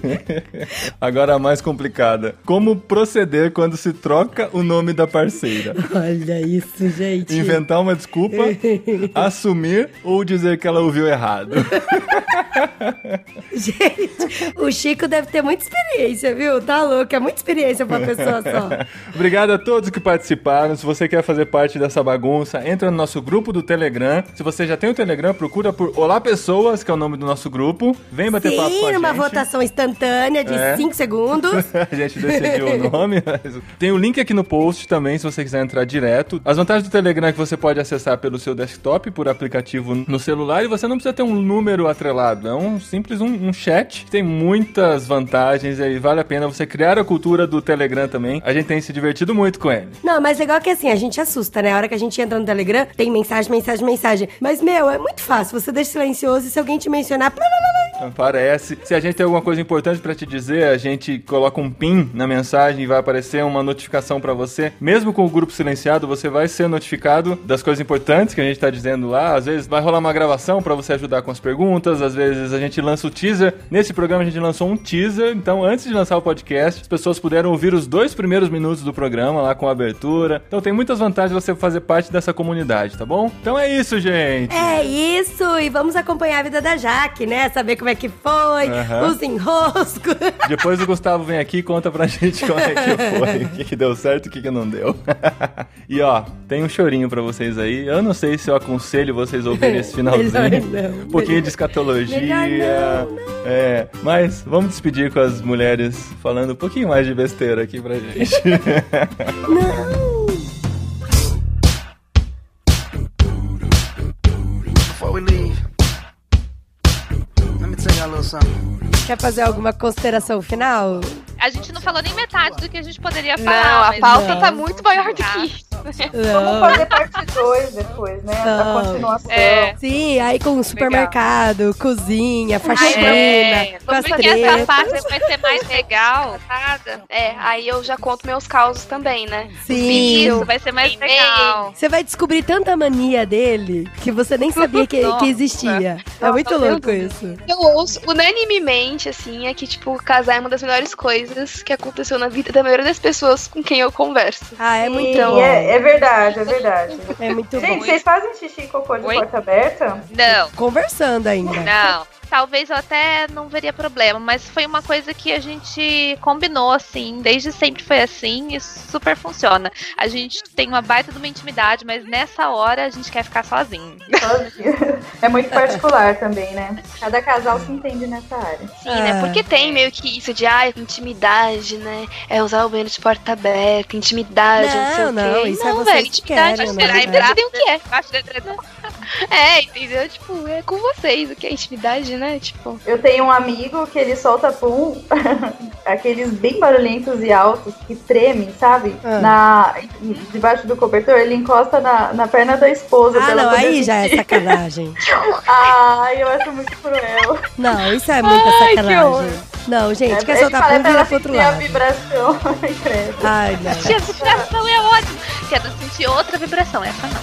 (laughs) Agora a mais complicada: como proceder quando se troca o nome da parceira? Olha isso, gente. Inventar uma desculpa, (laughs) assumir ou dizer que ela ouviu errado? (laughs) Gente, o Chico deve ter muita experiência, viu? Tá louco, é muita experiência pra uma pessoa só. (laughs) Obrigado a todos que participaram. Se você quer fazer parte dessa bagunça, entra no nosso grupo do Telegram. Se você já tem o Telegram, procura por Olá Pessoas, que é o nome do nosso grupo. Vem bater papo com a Sim, gente. numa votação instantânea de É. 5 segundos. (laughs) A gente decidiu o nome. mas Tem o link aqui no post também, se você quiser entrar direto. As vantagens do Telegram é que você pode acessar pelo seu desktop, por aplicativo no celular, e você não precisa ter um número atrelado. É um simples um, um chat. Tem muitas vantagens e vale a pena você criar a cultura do Telegram também. A gente tem se divertido muito com ele. Não, mas legal que assim, a gente assusta, né? A hora que a gente entra no Telegram, tem mensagem, mensagem, mensagem. Mas, meu, é muito fácil. Você deixa silencioso e se alguém te mencionar. Parece. Se a gente tem alguma coisa importante pra te dizer, a gente coloca um pin na mensagem e vai aparecer uma notificação pra você. Mesmo com o grupo silenciado, você vai ser notificado das coisas importantes que a gente tá dizendo lá. Às vezes vai rolar uma gravação pra você ajudar com as perguntas, às vezes a gente lança o teaser. Nesse programa a gente lançou um teaser, então antes de lançar o podcast, as pessoas puderam ouvir os dois primeiros minutos do programa lá com a abertura. Então tem muitas vantagens você fazer parte dessa comunidade, tá bom? Então é isso, gente. É isso, e vamos acompanhar a vida da Jaque, né? Saber como é que foi, Aham. os enroscos. (laughs) Depois o Gustavo vem aqui e conta pra gente como é que (laughs) foi, o que, que deu certo e o que, que não deu. (laughs) e ó, tem um chorinho pra vocês aí. Eu não sei se eu aconselho vocês a ouvirem esse finalzinho. Não, (laughs) um pouquinho melhor- de escatologia. não, não. É, mas vamos despedir com as mulheres falando um pouquinho mais de besteira aqui pra gente. (laughs) Não. Quer fazer alguma consideração final? A gente não falou nem metade do que a gente poderia Não, falar. a mas- pauta Não. tá muito maior do que isso. Vamos fazer parte 2 depois, né? Não. A continuação. É. Sim, aí com supermercado, cozinha, faxina, É, com as porque essa parte vai ser mais legal. Nada. É, aí eu já conto meus causos também, né? Sim. Isso, vai ser mais legal. Você vai descobrir tanta mania dele que você nem sabia que, que Nossa. existia. É muito louco isso. Eu ouço unanimemente, assim, é que, tipo, casar é uma das melhores coisas que aconteceu na vida da maioria das pessoas com quem eu converso. Ah, é muito Sim, bom. é, é verdade, é verdade. É muito Gente, bom. vocês fazem xixi e cocô de Oi? porta aberta? Não, Conversando ainda. não. Talvez eu até não veria problema, mas foi uma coisa que a gente combinou, assim, desde sempre foi assim e super funciona. A gente tem uma baita de uma intimidade, mas nessa hora a gente quer ficar sozinho. Sozinho. É muito particular também, né? Cada casal se entende nessa área. Sim, né? Ah. Porque tem meio que isso de, ai, intimidade, né? É usar o banheiro de porta aberta, intimidade, não, sei Não, o não, quê. isso é não, vocês velho, que intimidade, querem, acho né? que é tem o que é. Acho que É, entendeu? Tipo, é com vocês o que é intimidade, né? Tipo, Eu tenho um amigo que ele solta pum, (laughs) aqueles bem barulhentos e altos que tremem, sabe? Ah. Na, debaixo do cobertor, ele encosta na, na perna da esposa. Ah, não, aí já é sentir. sacanagem. (laughs) Ai, eu acho muito cruel. Não, isso é muita Ai, sacanagem. Não, gente, quer Ele soltar pum, vira pro outro sentir a lado. vibração. (laughs) Ai, não. Tia, vibração é ótimo. Quero sentir outra vibração, essa não.